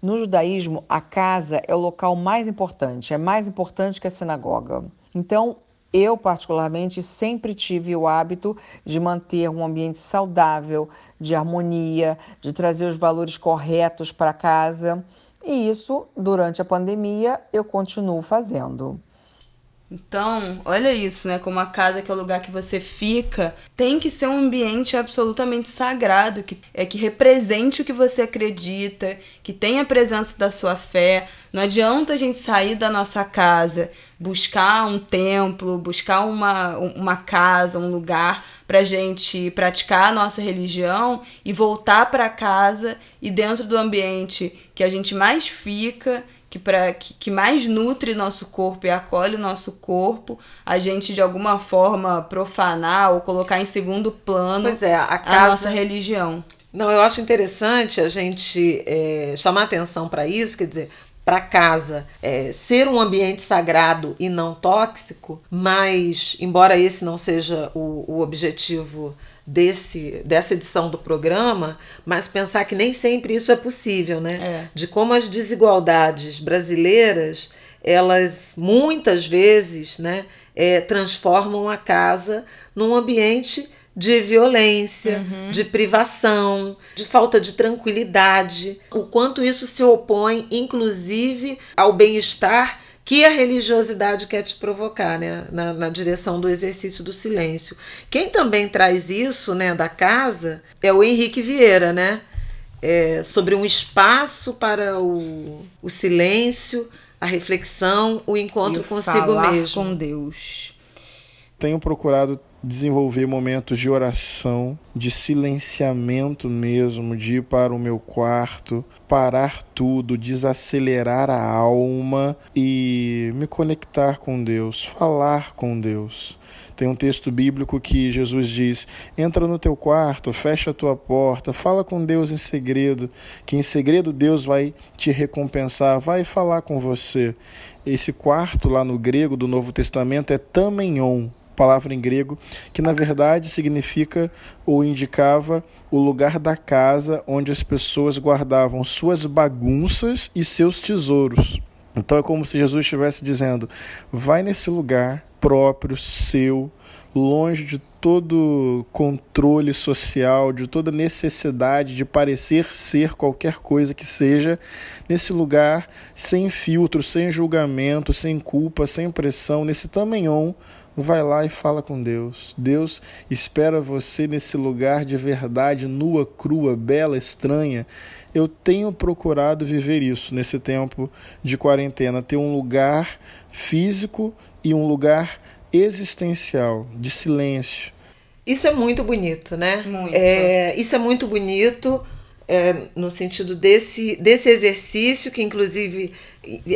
No judaísmo, a casa é o local mais importante, é mais importante que a sinagoga. Então, eu, particularmente, sempre tive o hábito de manter um ambiente saudável, de harmonia, de trazer os valores corretos para casa. E isso, durante a pandemia, eu continuo fazendo. Então, olha isso, né? Como a casa que é o lugar que você fica, tem que ser um ambiente absolutamente sagrado, que é que represente o que você acredita, que tenha a presença da sua fé. Não adianta a gente sair da nossa casa, buscar um templo, buscar uma, uma casa, um lugar pra gente praticar a nossa religião e voltar para casa e dentro do ambiente que a gente mais fica que, pra, que, que mais nutre nosso corpo e acolhe nosso corpo, a gente de alguma forma profanar ou colocar em segundo plano é, a, casa... a, nossa religião. Não, eu acho interessante a gente é, chamar atenção para isso, quer dizer, para casa é, ser um ambiente sagrado e não tóxico, mas, embora esse não seja o, o objetivo desse dessa edição do programa, mas pensar que nem sempre isso é possível, né? É. De como as desigualdades brasileiras elas muitas vezes, né, é, transformam a casa num ambiente de violência, uhum. de privação, de falta de tranquilidade. O quanto isso se opõe, inclusive, ao bem-estar que a religiosidade quer te provocar, né? Na, na, direção do exercício do silêncio. Quem também traz isso, né, da casa, é o Henrique Vieira, né? É, sobre um espaço para o, o silêncio, a reflexão, o encontro e consigo falar mesmo. com Deus. Tenho procurado desenvolver momentos de oração, de silenciamento mesmo, de ir para o meu quarto, parar tudo, desacelerar a alma e me conectar com Deus, falar com Deus. Tem um texto bíblico que Jesus diz: entra no teu quarto, fecha a tua porta, fala com Deus em segredo, que em segredo Deus vai te recompensar, vai falar com você. Esse quarto lá no grego do Novo Testamento é tamenion, palavra em grego, que na verdade significa ou indicava o lugar da casa onde as pessoas guardavam suas bagunças e seus tesouros. Então é como se Jesus estivesse dizendo: vai nesse lugar próprio, seu, longe de todo controle social, de toda necessidade de parecer ser qualquer coisa que seja, nesse lugar sem filtro, sem julgamento, sem culpa, sem pressão, nesse tamanhão vai lá e fala com Deus. Deus espera você nesse lugar de verdade, nua, crua, bela, estranha. Eu tenho procurado viver isso nesse tempo de quarentena, ter um lugar físico e um lugar existencial, de silêncio. Isso é muito bonito, né? Muito. É, isso é muito bonito é, no sentido desse, desse exercício que, inclusive,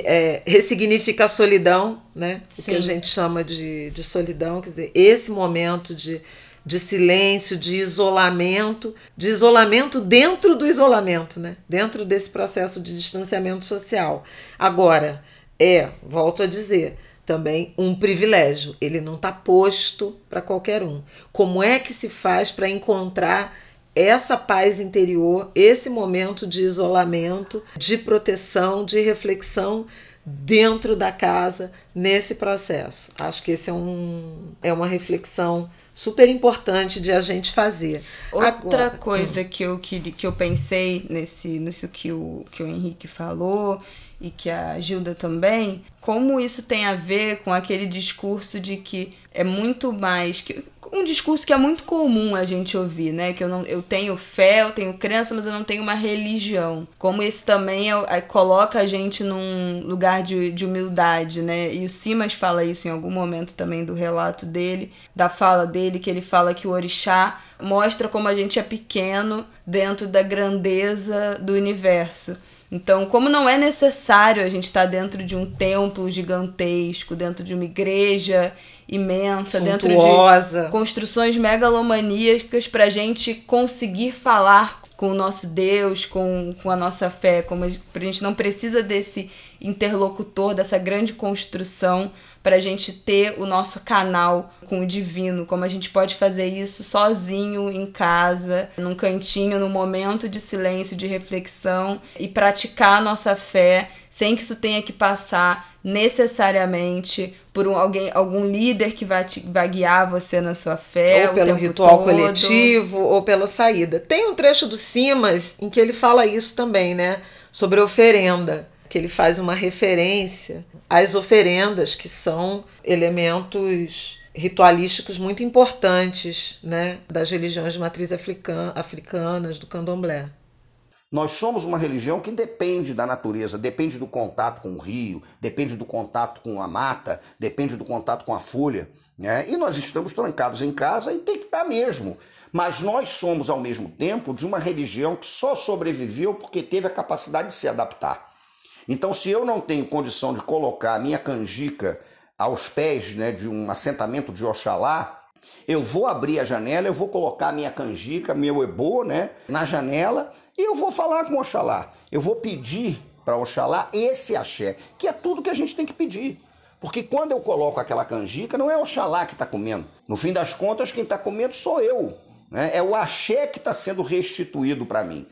é, ressignifica a solidão, né? O que a gente chama de, de solidão, quer dizer, esse momento de, de silêncio, de isolamento, de isolamento dentro do isolamento, né? Dentro desse processo de distanciamento social. Agora, é, volto a dizer, também um privilégio. Ele não está posto para qualquer um. Como é que se faz para encontrar essa paz interior, esse momento de isolamento, de proteção, de reflexão dentro da casa nesse processo. Acho que esse é, um, é uma reflexão super importante de a gente fazer. Outra Agora, coisa hum. que, eu, que, que eu pensei nesse, nisso que o, que o Henrique falou e que a Gilda também, como isso tem a ver com aquele discurso de que é muito mais que um discurso que é muito comum a gente ouvir, né? Que eu não eu tenho fé, eu tenho crença, mas eu não tenho uma religião. Como esse também é, é, coloca a gente num lugar de, de humildade, né? E o Simas fala isso em algum momento também do relato dele, da fala dele, que ele fala que o orixá mostra como a gente é pequeno dentro da grandeza do universo. Então, como não é necessário a gente estar dentro de um templo gigantesco, dentro de uma igreja imensa, Suntuosa. dentro de construções megalomaníacas para a gente conseguir falar com o nosso Deus, com, com a nossa fé, como a gente não precisa desse interlocutor, dessa grande construção para a gente ter o nosso canal com o divino, como a gente pode fazer isso sozinho em casa, num cantinho, num momento de silêncio, de reflexão e praticar a nossa fé sem que isso tenha que passar necessariamente por um, alguém, algum líder que vai, te, vai guiar você na sua fé. Ou pelo ritual todo. coletivo, ou pela saída. Tem um trecho do Simas em que ele fala isso também, né? Sobre oferenda que ele faz uma referência às oferendas, que são elementos ritualísticos muito importantes né, das religiões de matriz africana, africanas, do candomblé. Nós somos uma religião que depende da natureza, depende do contato com o rio, depende do contato com a mata, depende do contato com a folha. Né? E nós estamos trancados em casa e tem que estar mesmo. Mas nós somos, ao mesmo tempo, de uma religião que só sobreviveu porque teve a capacidade de se adaptar. Então, se eu não tenho condição de colocar a minha canjica aos pés né, de um assentamento de Oxalá, eu vou abrir a janela, eu vou colocar a minha canjica, meu ebô, né, na janela e eu vou falar com Oxalá. Eu vou pedir para Oxalá esse axé, que é tudo que a gente tem que pedir. Porque quando eu coloco aquela canjica, não é Oxalá que está comendo. No fim das contas, quem está comendo sou eu. Né? É o axé que está sendo restituído para mim.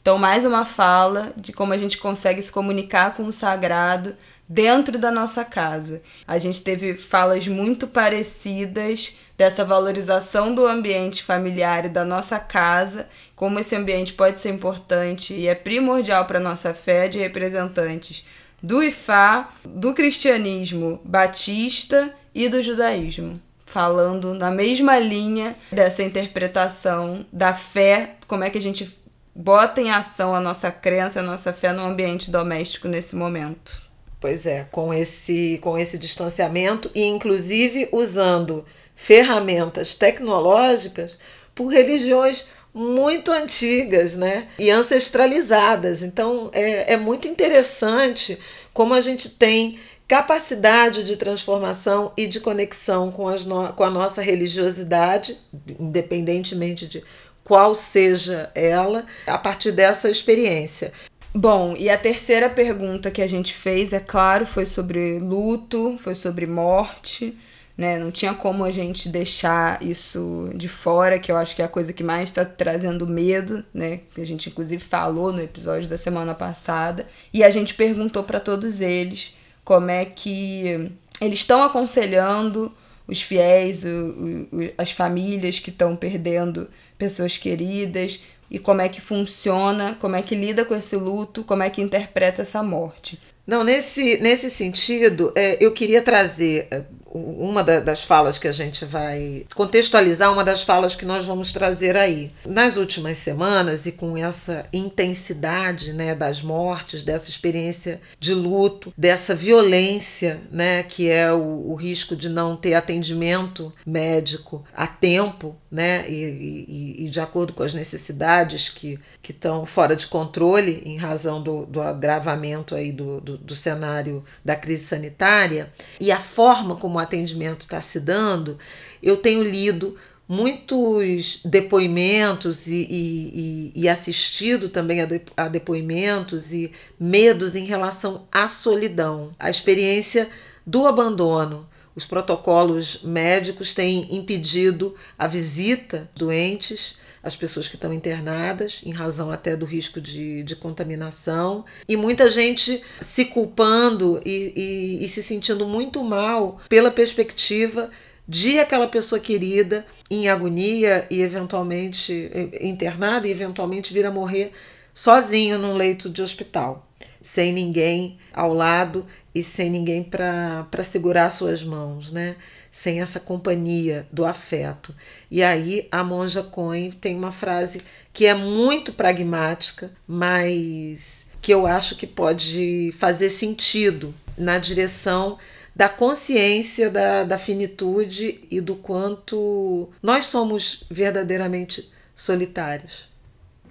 Então, mais uma fala de como a gente consegue se comunicar com o sagrado dentro da nossa casa. A gente teve falas muito parecidas dessa valorização do ambiente familiar e da nossa casa, como esse ambiente pode ser importante e é primordial para a nossa fé de representantes do Ifá, do cristianismo batista e do judaísmo, falando na mesma linha dessa interpretação da fé, como é que a gente bota em ação a nossa crença, a nossa fé no ambiente doméstico nesse momento. Pois é, com esse, com esse distanciamento e inclusive usando ferramentas tecnológicas por religiões muito antigas né? e ancestralizadas. Então é, é muito interessante como a gente tem capacidade de transformação e de conexão com, as no, com a nossa religiosidade, independentemente de qual seja ela, a partir dessa experiência. Bom, e a terceira pergunta que a gente fez, é claro, foi sobre luto, foi sobre morte, né? Não tinha como a gente deixar isso de fora, que eu acho que é a coisa que mais está trazendo medo, né? Que a gente inclusive falou no episódio da semana passada. E a gente perguntou para todos eles como é que eles estão aconselhando os fiéis, o, o, as famílias que estão perdendo pessoas queridas, e como é que funciona, como é que lida com esse luto, como é que interpreta essa morte. Não, nesse, nesse sentido, é, eu queria trazer é, uma das falas que a gente vai contextualizar, uma das falas que nós vamos trazer aí. Nas últimas semanas, e com essa intensidade né, das mortes, dessa experiência de luto, dessa violência, né, que é o, o risco de não ter atendimento médico a tempo, né, e, e, e de acordo com as necessidades que estão fora de controle em razão do, do agravamento aí do, do, do cenário da crise sanitária, e a forma como o atendimento está se dando, eu tenho lido muitos depoimentos e, e, assistido também a, de, a depoimentos e medos em relação à solidão, a experiência do abandono. Os protocolos médicos têm impedido a visita doentes as pessoas que estão internadas, em razão até do risco de, de contaminação, e muita gente se culpando e, e, e se sentindo muito mal pela perspectiva de aquela pessoa querida em agonia e eventualmente internada e eventualmente vir a morrer sozinho num leito de hospital, sem ninguém ao lado e sem ninguém para segurar suas mãos, né? sem essa companhia do afeto. E aí a Monja Cohen tem uma frase que é muito pragmática, mas que eu acho que pode fazer sentido na direção da consciência da, da finitude e do quanto nós somos verdadeiramente solitários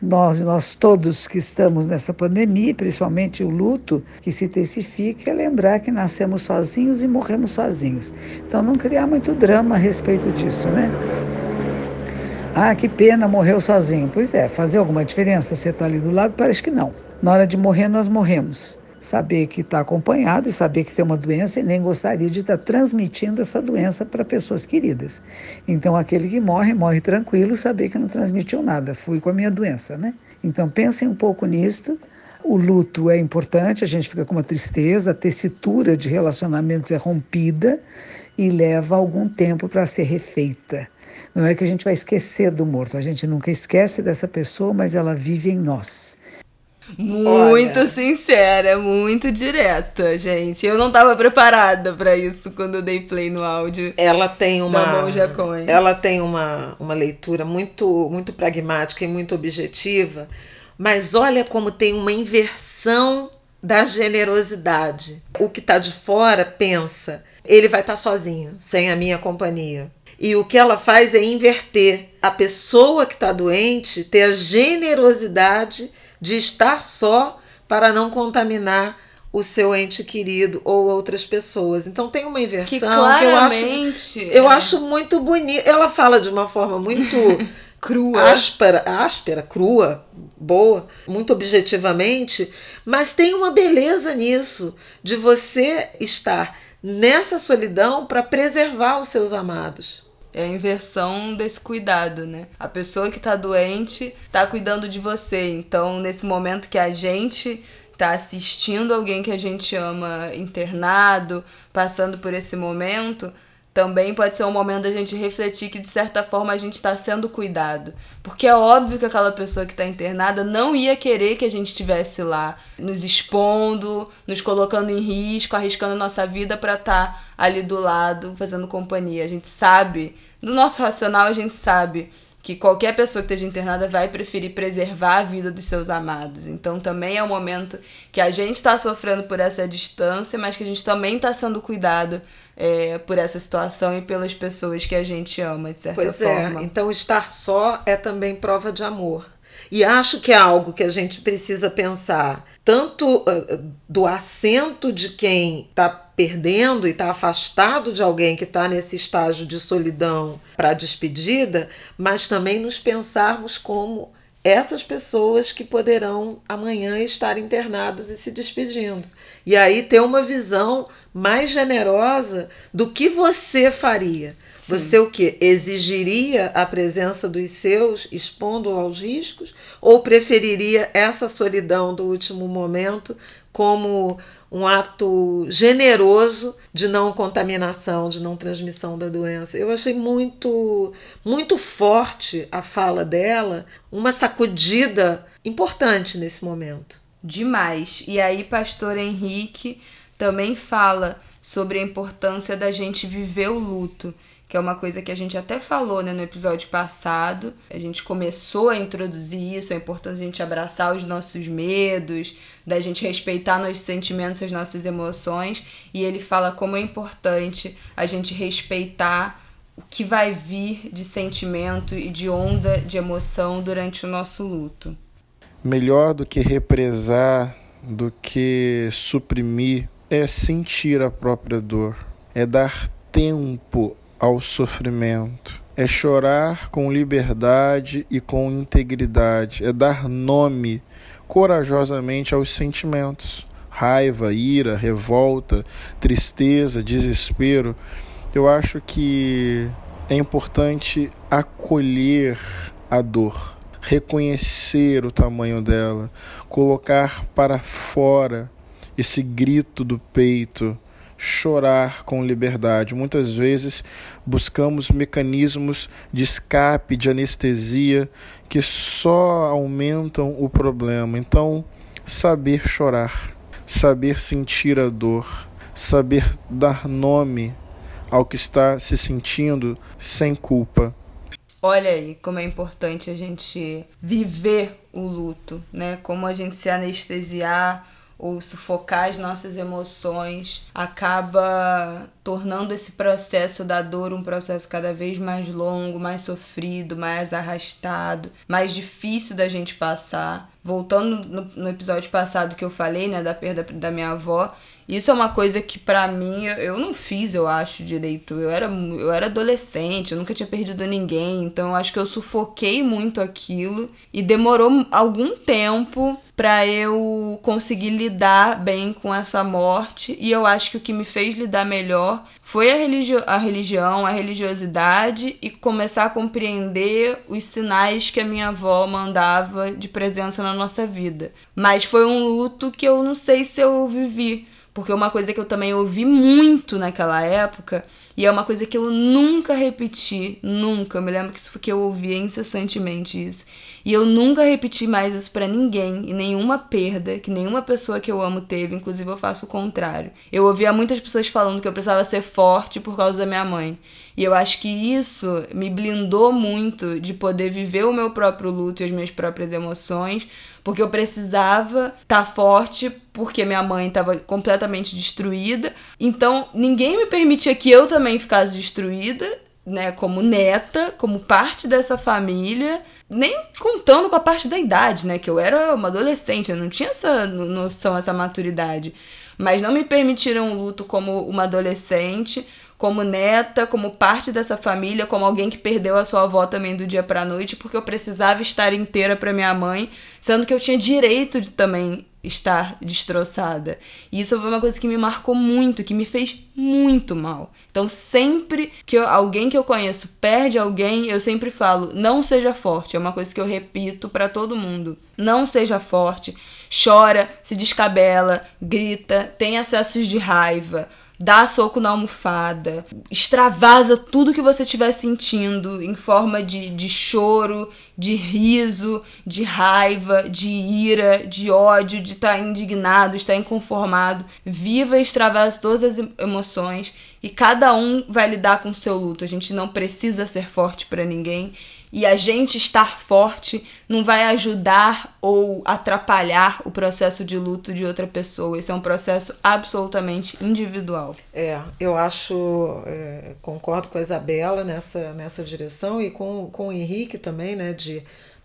nós, nós todos que estamos nessa pandemia, principalmente o luto que se intensifica, é lembrar que nascemos sozinhos e morremos sozinhos. Então, não criar muito drama a respeito disso, né? Ah, que pena, morreu sozinho. Pois é, fazer alguma diferença? Você está ali do lado? Parece que não. Na hora de morrer, nós morremos saber que está acompanhado e saber que tem uma doença e nem gostaria de estar tá transmitindo essa doença para pessoas queridas. Então, aquele que morre, morre tranquilo, saber que não transmitiu nada, fui com a minha doença, né? Então, pensem um pouco nisto. O luto é importante, a gente fica com uma tristeza, a tessitura de relacionamentos é rompida e leva algum tempo para ser refeita. Não é que a gente vai esquecer do morto, a gente nunca esquece dessa pessoa, mas ela vive em nós. Muito Olha. sincera, muito direta, gente. Eu não estava preparada para isso quando eu dei play no áudio. Ela tem uma Ela tem uma, uma leitura muito muito pragmática e muito objetiva, mas olha como tem uma inversão da generosidade. O que está de fora pensa, ele vai estar tá sozinho, sem a minha companhia. E o que ela faz é inverter a pessoa que está doente ter a generosidade de estar só para não contaminar o seu ente querido ou outras pessoas. Então tem uma inversão que, que eu acho eu é. acho muito bonita. Ela fala de uma forma muito crua, áspera, áspera, crua, boa, muito objetivamente, mas tem uma beleza nisso de você estar nessa solidão para preservar os seus amados. É a inversão desse cuidado, né? A pessoa que tá doente tá cuidando de você. Então, nesse momento que a gente tá assistindo alguém que a gente ama internado, passando por esse momento, também pode ser um momento da gente refletir que de certa forma a gente está sendo cuidado. Porque é óbvio que aquela pessoa que está internada não ia querer que a gente estivesse lá, nos expondo, nos colocando em risco, arriscando nossa vida para estar tá ali do lado, fazendo companhia. A gente sabe, no nosso racional a gente sabe que qualquer pessoa que esteja internada vai preferir preservar a vida dos seus amados. Então também é um momento que a gente está sofrendo por essa distância, mas que a gente também está sendo cuidado é, por essa situação e pelas pessoas que a gente ama, de certa pois forma. É. Então estar só é também prova de amor. E acho que é algo que a gente precisa pensar tanto uh, do assento de quem está perdendo e está afastado de alguém que está nesse estágio de solidão para despedida, mas também nos pensarmos como essas pessoas que poderão amanhã estar internados e se despedindo. E aí ter uma visão mais generosa do que você faria. Você o que? Exigiria a presença dos seus, expondo aos riscos, ou preferiria essa solidão do último momento como um ato generoso de não contaminação, de não transmissão da doença. Eu achei muito muito forte a fala dela, uma sacudida importante nesse momento. Demais. E aí pastor Henrique também fala sobre a importância da gente viver o luto que é uma coisa que a gente até falou né, no episódio passado. A gente começou a introduzir isso, a importância de a gente abraçar os nossos medos, da gente respeitar nossos sentimentos, as nossas emoções. E ele fala como é importante a gente respeitar o que vai vir de sentimento e de onda de emoção durante o nosso luto. Melhor do que represar, do que suprimir, é sentir a própria dor, é dar tempo ao sofrimento. É chorar com liberdade e com integridade. É dar nome corajosamente aos sentimentos. Raiva, ira, revolta, tristeza, desespero. Eu acho que é importante acolher a dor, reconhecer o tamanho dela, colocar para fora esse grito do peito chorar com liberdade. Muitas vezes buscamos mecanismos de escape, de anestesia, que só aumentam o problema. Então, saber chorar, saber sentir a dor, saber dar nome ao que está se sentindo sem culpa. Olha aí como é importante a gente viver o luto, né? Como a gente se anestesiar ou sufocar as nossas emoções acaba tornando esse processo da dor um processo cada vez mais longo, mais sofrido, mais arrastado, mais difícil da gente passar. Voltando no, no episódio passado que eu falei, né, da perda da minha avó, isso é uma coisa que para mim eu não fiz, eu acho, direito. Eu era, eu era adolescente, eu nunca tinha perdido ninguém, então eu acho que eu sufoquei muito aquilo e demorou algum tempo para eu conseguir lidar bem com essa morte. E eu acho que o que me fez lidar melhor foi a, a religião, a religiosidade e começar a compreender os sinais que a minha avó mandava de presença na nossa vida. Mas foi um luto que eu não sei se eu vivi porque uma coisa que eu também ouvi muito naquela época, e é uma coisa que eu nunca repeti, nunca. Eu me lembro que isso que eu ouvia incessantemente isso. E eu nunca repeti mais isso para ninguém, e nenhuma perda que nenhuma pessoa que eu amo teve, inclusive eu faço o contrário. Eu ouvia muitas pessoas falando que eu precisava ser forte por causa da minha mãe. E eu acho que isso me blindou muito de poder viver o meu próprio luto e as minhas próprias emoções, porque eu precisava estar tá forte porque minha mãe estava completamente destruída. Então, ninguém me permitia que eu também ficasse destruída, né, como neta, como parte dessa família, nem contando com a parte da idade, né, que eu era uma adolescente, eu não tinha essa noção, essa maturidade. Mas não me permitiram o luto como uma adolescente, como neta, como parte dessa família, como alguém que perdeu a sua avó também do dia para noite, porque eu precisava estar inteira para minha mãe, sendo que eu tinha direito de também estar destroçada. E isso foi uma coisa que me marcou muito, que me fez muito mal. Então, sempre que eu, alguém que eu conheço perde alguém, eu sempre falo: não seja forte. É uma coisa que eu repito para todo mundo. Não seja forte. Chora, se descabela, grita, tem acessos de raiva dá soco na almofada, extravasa tudo que você estiver sentindo em forma de, de choro, de riso, de raiva, de ira, de ódio, de estar tá indignado, estar inconformado. Viva e extravase todas as emoções e cada um vai lidar com o seu luto. A gente não precisa ser forte para ninguém e a gente estar forte não vai ajudar ou atrapalhar o processo de luto de outra pessoa. Esse é um processo absolutamente individual. É, eu acho, é, concordo com a Isabela nessa, nessa direção e com, com o Henrique também, né, de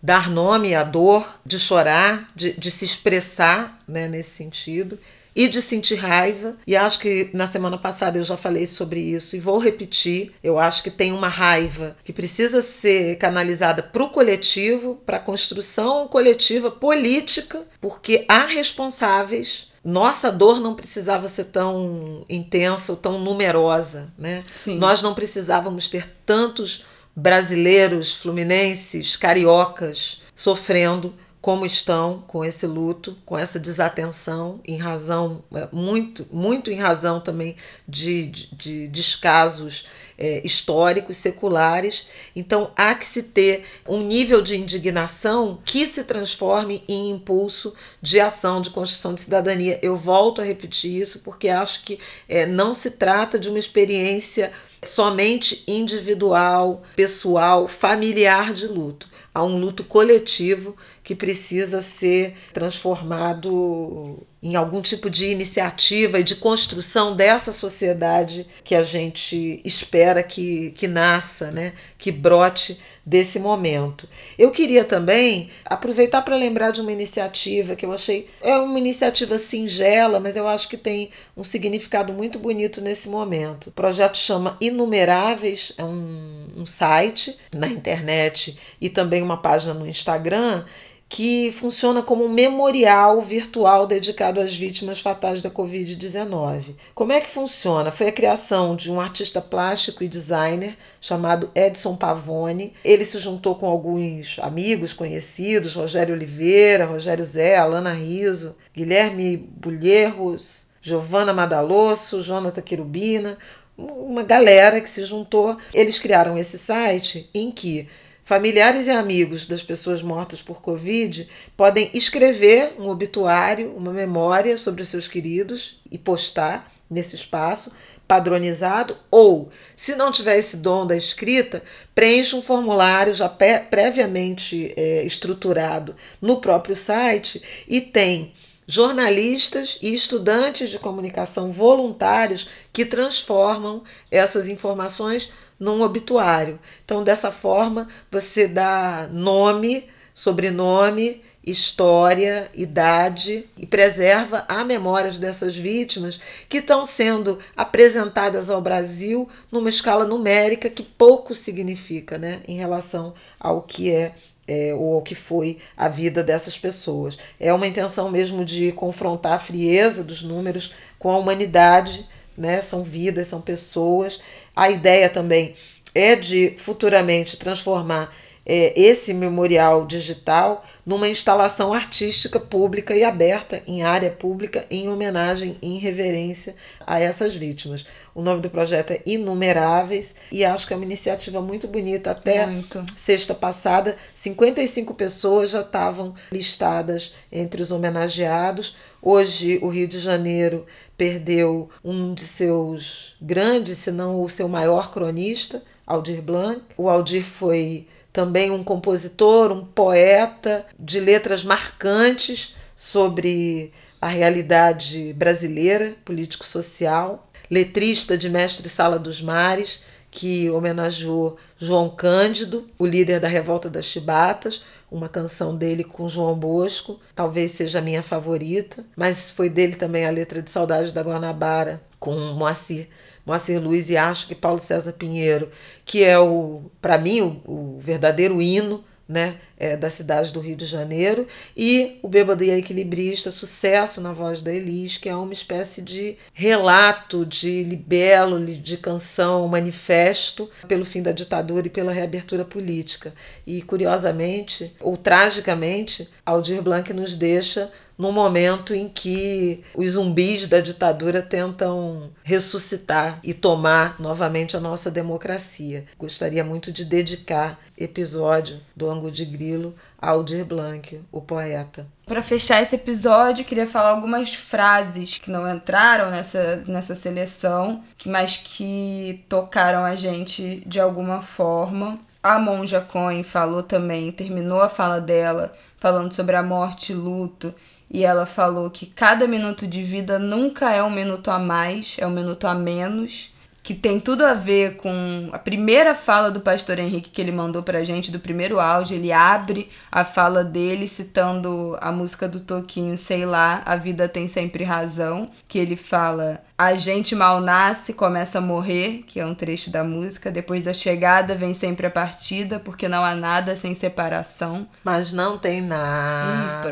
dar nome à dor, de chorar, de, de se expressar né, nesse sentido e de sentir raiva. E acho que na semana passada eu já falei sobre isso e vou repetir. Eu acho que tem uma raiva que precisa ser canalizada para o coletivo, para a construção coletiva política, porque há responsáveis. Nossa dor não precisava ser tão intensa ou tão numerosa, né? Sim. Nós não precisávamos ter tantos brasileiros, fluminenses, cariocas sofrendo como estão com esse luto, com essa desatenção, em razão, é, muito, muito em razão também de, de, de descasos é, históricos, seculares. Então há que se ter um nível de indignação que se transforme em impulso de ação, de construção de cidadania. Eu volto a repetir isso porque acho que é, não se trata de uma experiência somente individual, pessoal, familiar de luto. Há um luto coletivo que precisa ser transformado em algum tipo de iniciativa e de construção dessa sociedade que a gente espera que, que nasça, né? que brote desse momento. Eu queria também aproveitar para lembrar de uma iniciativa que eu achei é uma iniciativa singela, mas eu acho que tem um significado muito bonito nesse momento. O projeto chama Inumeráveis, é um, um site na internet e também uma página no Instagram que funciona como um memorial virtual dedicado às vítimas fatais da Covid-19. Como é que funciona? Foi a criação de um artista plástico e designer chamado Edson Pavone. Ele se juntou com alguns amigos conhecidos, Rogério Oliveira, Rogério Zé, Alana Riso, Guilherme Bulherros, Giovanna Madalosso, Jonathan Querubina, uma galera que se juntou. Eles criaram esse site em que Familiares e amigos das pessoas mortas por Covid podem escrever um obituário, uma memória sobre os seus queridos e postar nesse espaço padronizado ou, se não tiver esse dom da escrita, preencha um formulário já previamente é, estruturado no próprio site e tem jornalistas e estudantes de comunicação voluntários que transformam essas informações num obituário. Então, dessa forma, você dá nome, sobrenome, história, idade e preserva a memórias dessas vítimas que estão sendo apresentadas ao Brasil numa escala numérica que pouco significa né, em relação ao que é é, ou ao que foi a vida dessas pessoas. É uma intenção mesmo de confrontar a frieza dos números com a humanidade né? São vidas, são pessoas. A ideia também é de futuramente transformar é, esse memorial digital numa instalação artística pública e aberta em área pública em homenagem e em reverência a essas vítimas. O nome do projeto é Inumeráveis e acho que é uma iniciativa muito bonita. Até muito. sexta passada, 55 pessoas já estavam listadas entre os homenageados. Hoje, o Rio de Janeiro perdeu um de seus grandes, se não o seu maior cronista, Aldir Blanc. O Aldir foi também um compositor, um poeta de letras marcantes sobre a realidade brasileira, político-social, letrista de Mestre Sala dos Mares, que homenageou João Cândido, o líder da Revolta das Chibatas, uma canção dele com João Bosco, talvez seja a minha favorita, mas foi dele também a letra de Saudades da Guanabara, com Moacir Moacir Luiz e acho que Paulo César Pinheiro, que é o, para mim, o, o verdadeiro hino né, é, da cidade do Rio de Janeiro, e O Bêbado e a Equilibrista, sucesso na voz da Elis, que é uma espécie de relato, de libelo, de canção, manifesto pelo fim da ditadura e pela reabertura política. E, curiosamente, ou tragicamente, Aldir Blanc nos deixa no momento em que os zumbis da ditadura tentam ressuscitar e tomar novamente a nossa democracia. Gostaria muito de dedicar episódio do Ângulo de Grilo a Aldir Blanc, o poeta. Para fechar esse episódio, queria falar algumas frases que não entraram nessa, nessa seleção, mas que tocaram a gente de alguma forma. A Monja Cohen falou também, terminou a fala dela falando sobre a morte e luto e ela falou que cada minuto de vida nunca é um minuto a mais, é um minuto a menos que tem tudo a ver com a primeira fala do pastor Henrique que ele mandou pra gente do primeiro áudio. Ele abre a fala dele citando a música do Toquinho, sei lá, a vida tem sempre razão, que ele fala: "A gente mal nasce, começa a morrer", que é um trecho da música. Depois da chegada vem sempre a partida, porque não há nada sem separação. Mas não tem nada,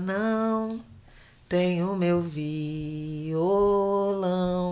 não tenho meu violão,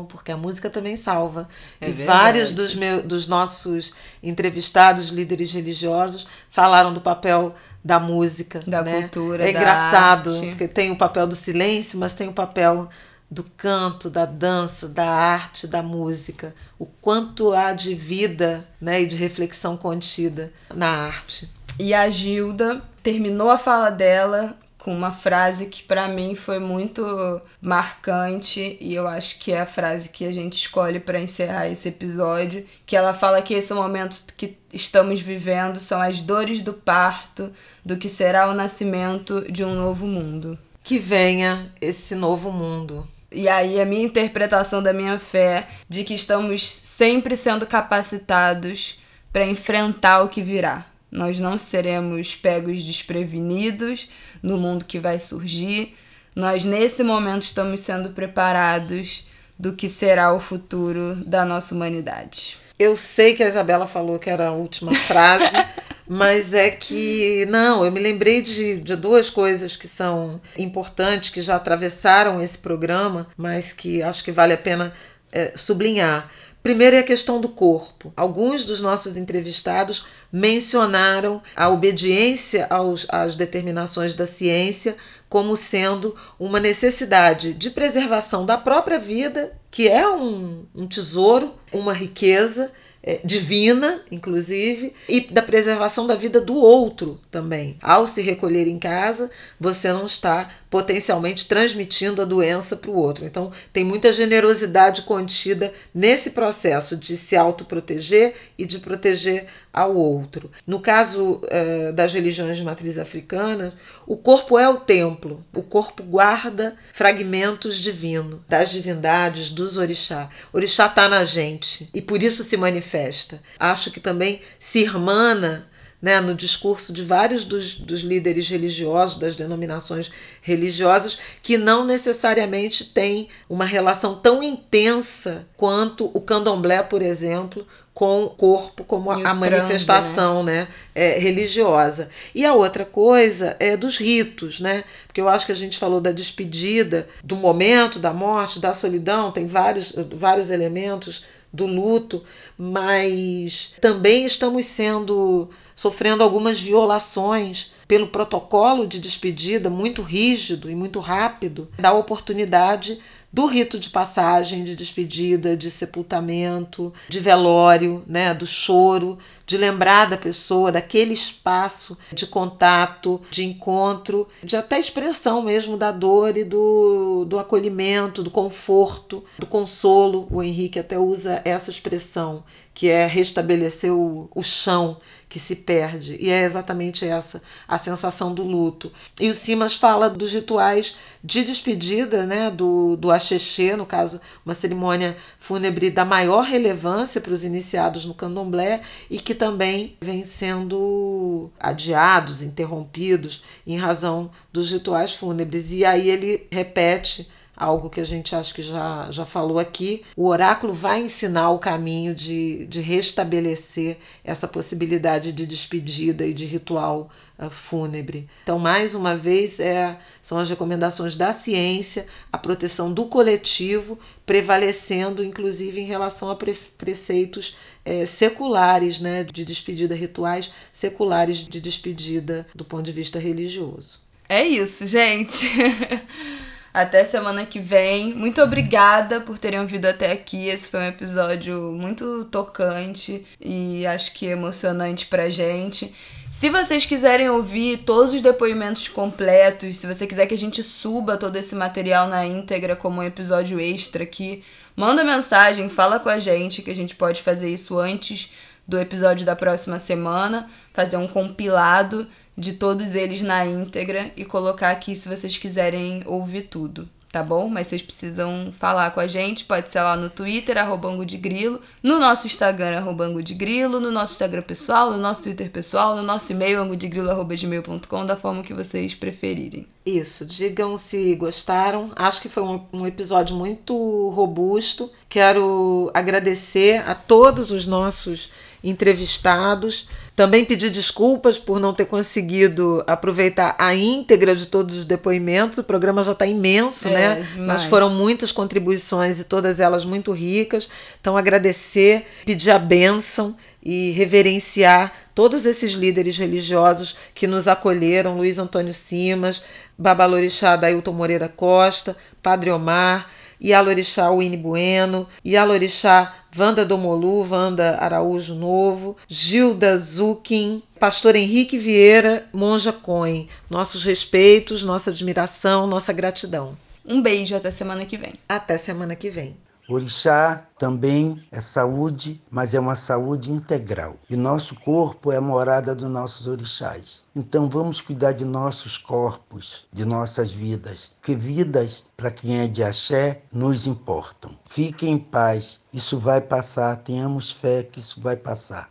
porque a música também salva. É e verdade. vários dos, meus, dos nossos entrevistados, líderes religiosos, falaram do papel da música. Da né? cultura. É engraçado, arte. porque tem o papel do silêncio, mas tem o papel do canto, da dança, da arte, da música. O quanto há de vida né, e de reflexão contida na arte. E a Gilda terminou a fala dela com uma frase que para mim foi muito marcante e eu acho que é a frase que a gente escolhe para encerrar esse episódio, que ela fala que esse momento que estamos vivendo são as dores do parto do que será o nascimento de um novo mundo. Que venha esse novo mundo. E aí a minha interpretação da minha fé de que estamos sempre sendo capacitados para enfrentar o que virá. Nós não seremos pegos desprevenidos no mundo que vai surgir. Nós, nesse momento, estamos sendo preparados do que será o futuro da nossa humanidade. Eu sei que a Isabela falou que era a última frase, mas é que, não, eu me lembrei de, de duas coisas que são importantes, que já atravessaram esse programa, mas que acho que vale a pena é, sublinhar. Primeiro é a questão do corpo. Alguns dos nossos entrevistados mencionaram a obediência aos, às determinações da ciência como sendo uma necessidade de preservação da própria vida, que é um, um tesouro, uma riqueza é, divina, inclusive, e da preservação da vida do outro também. Ao se recolher em casa, você não está potencialmente transmitindo a doença para o outro. Então, tem muita generosidade contida nesse processo de se autoproteger e de proteger ao outro. No caso eh, das religiões de matriz africana, o corpo é o templo, o corpo guarda fragmentos divinos, das divindades, dos orixá. O orixá está na gente e por isso se manifesta. Acho que também se irmana né, no discurso de vários dos, dos líderes religiosos, das denominações religiosas, que não necessariamente têm uma relação tão intensa quanto o candomblé, por exemplo, com o corpo como a, a manifestação né? né é, religiosa. E a outra coisa é dos ritos, né? Porque eu acho que a gente falou da despedida, do momento da morte, da solidão, tem vários, vários elementos do luto, mas também estamos sendo sofrendo algumas violações pelo protocolo de despedida muito rígido e muito rápido, da oportunidade do rito de passagem, de despedida, de sepultamento, de velório, né, do choro, de lembrar da pessoa, daquele espaço de contato, de encontro, de até expressão mesmo da dor e do, do acolhimento, do conforto, do consolo. O Henrique até usa essa expressão, que é restabelecer o, o chão que se perde. E é exatamente essa a sensação do luto. E o Simas fala dos rituais de despedida, né, do, do Axexê, no caso, uma cerimônia fúnebre da maior relevância para os iniciados no candomblé e que também vem sendo adiados, interrompidos em razão dos rituais fúnebres. E aí ele repete algo que a gente acha que já, já falou aqui. O oráculo vai ensinar o caminho de, de restabelecer essa possibilidade de despedida e de ritual uh, fúnebre. Então, mais uma vez, é, são as recomendações da ciência, a proteção do coletivo, prevalecendo inclusive em relação a pre preceitos é, seculares, né, de despedida, rituais seculares de despedida do ponto de vista religioso. É isso, gente. Até semana que vem. Muito obrigada por terem ouvido até aqui. Esse foi um episódio muito tocante e acho que emocionante pra gente. Se vocês quiserem ouvir todos os depoimentos completos, se você quiser que a gente suba todo esse material na íntegra como um episódio extra aqui, manda mensagem, fala com a gente que a gente pode fazer isso antes do episódio da próxima semana, fazer um compilado de todos eles na íntegra e colocar aqui se vocês quiserem ouvir tudo, tá bom? Mas vocês precisam falar com a gente, pode ser lá no Twitter, arroba de Grilo, no nosso Instagram, arroba de Grilo, no nosso Instagram pessoal, no nosso Twitter pessoal, no nosso e-mail, angodegrilo.gmail.com, da forma que vocês preferirem. Isso, digam se gostaram. Acho que foi um, um episódio muito robusto. Quero agradecer a todos os nossos entrevistados também pedir desculpas por não ter conseguido aproveitar a íntegra de todos os depoimentos. O programa já está imenso, é, né? Demais. Mas foram muitas contribuições e todas elas muito ricas. Então, agradecer, pedir a bênção e reverenciar todos esses líderes religiosos que nos acolheram: Luiz Antônio Simas, Babalorixá Dailton Moreira Costa, Padre Omar, Yalorixá Winnie Bueno, Yalorixá Wanda Domolu, Wanda Araújo Novo, Gilda Zukin, Pastor Henrique Vieira, Monja Coen. Nossos respeitos, nossa admiração, nossa gratidão. Um beijo até semana que vem. Até semana que vem. Orixá também é saúde, mas é uma saúde integral. E nosso corpo é a morada dos nossos orixás. Então vamos cuidar de nossos corpos, de nossas vidas, que vidas, para quem é de axé, nos importam. Fiquem em paz, isso vai passar, tenhamos fé que isso vai passar.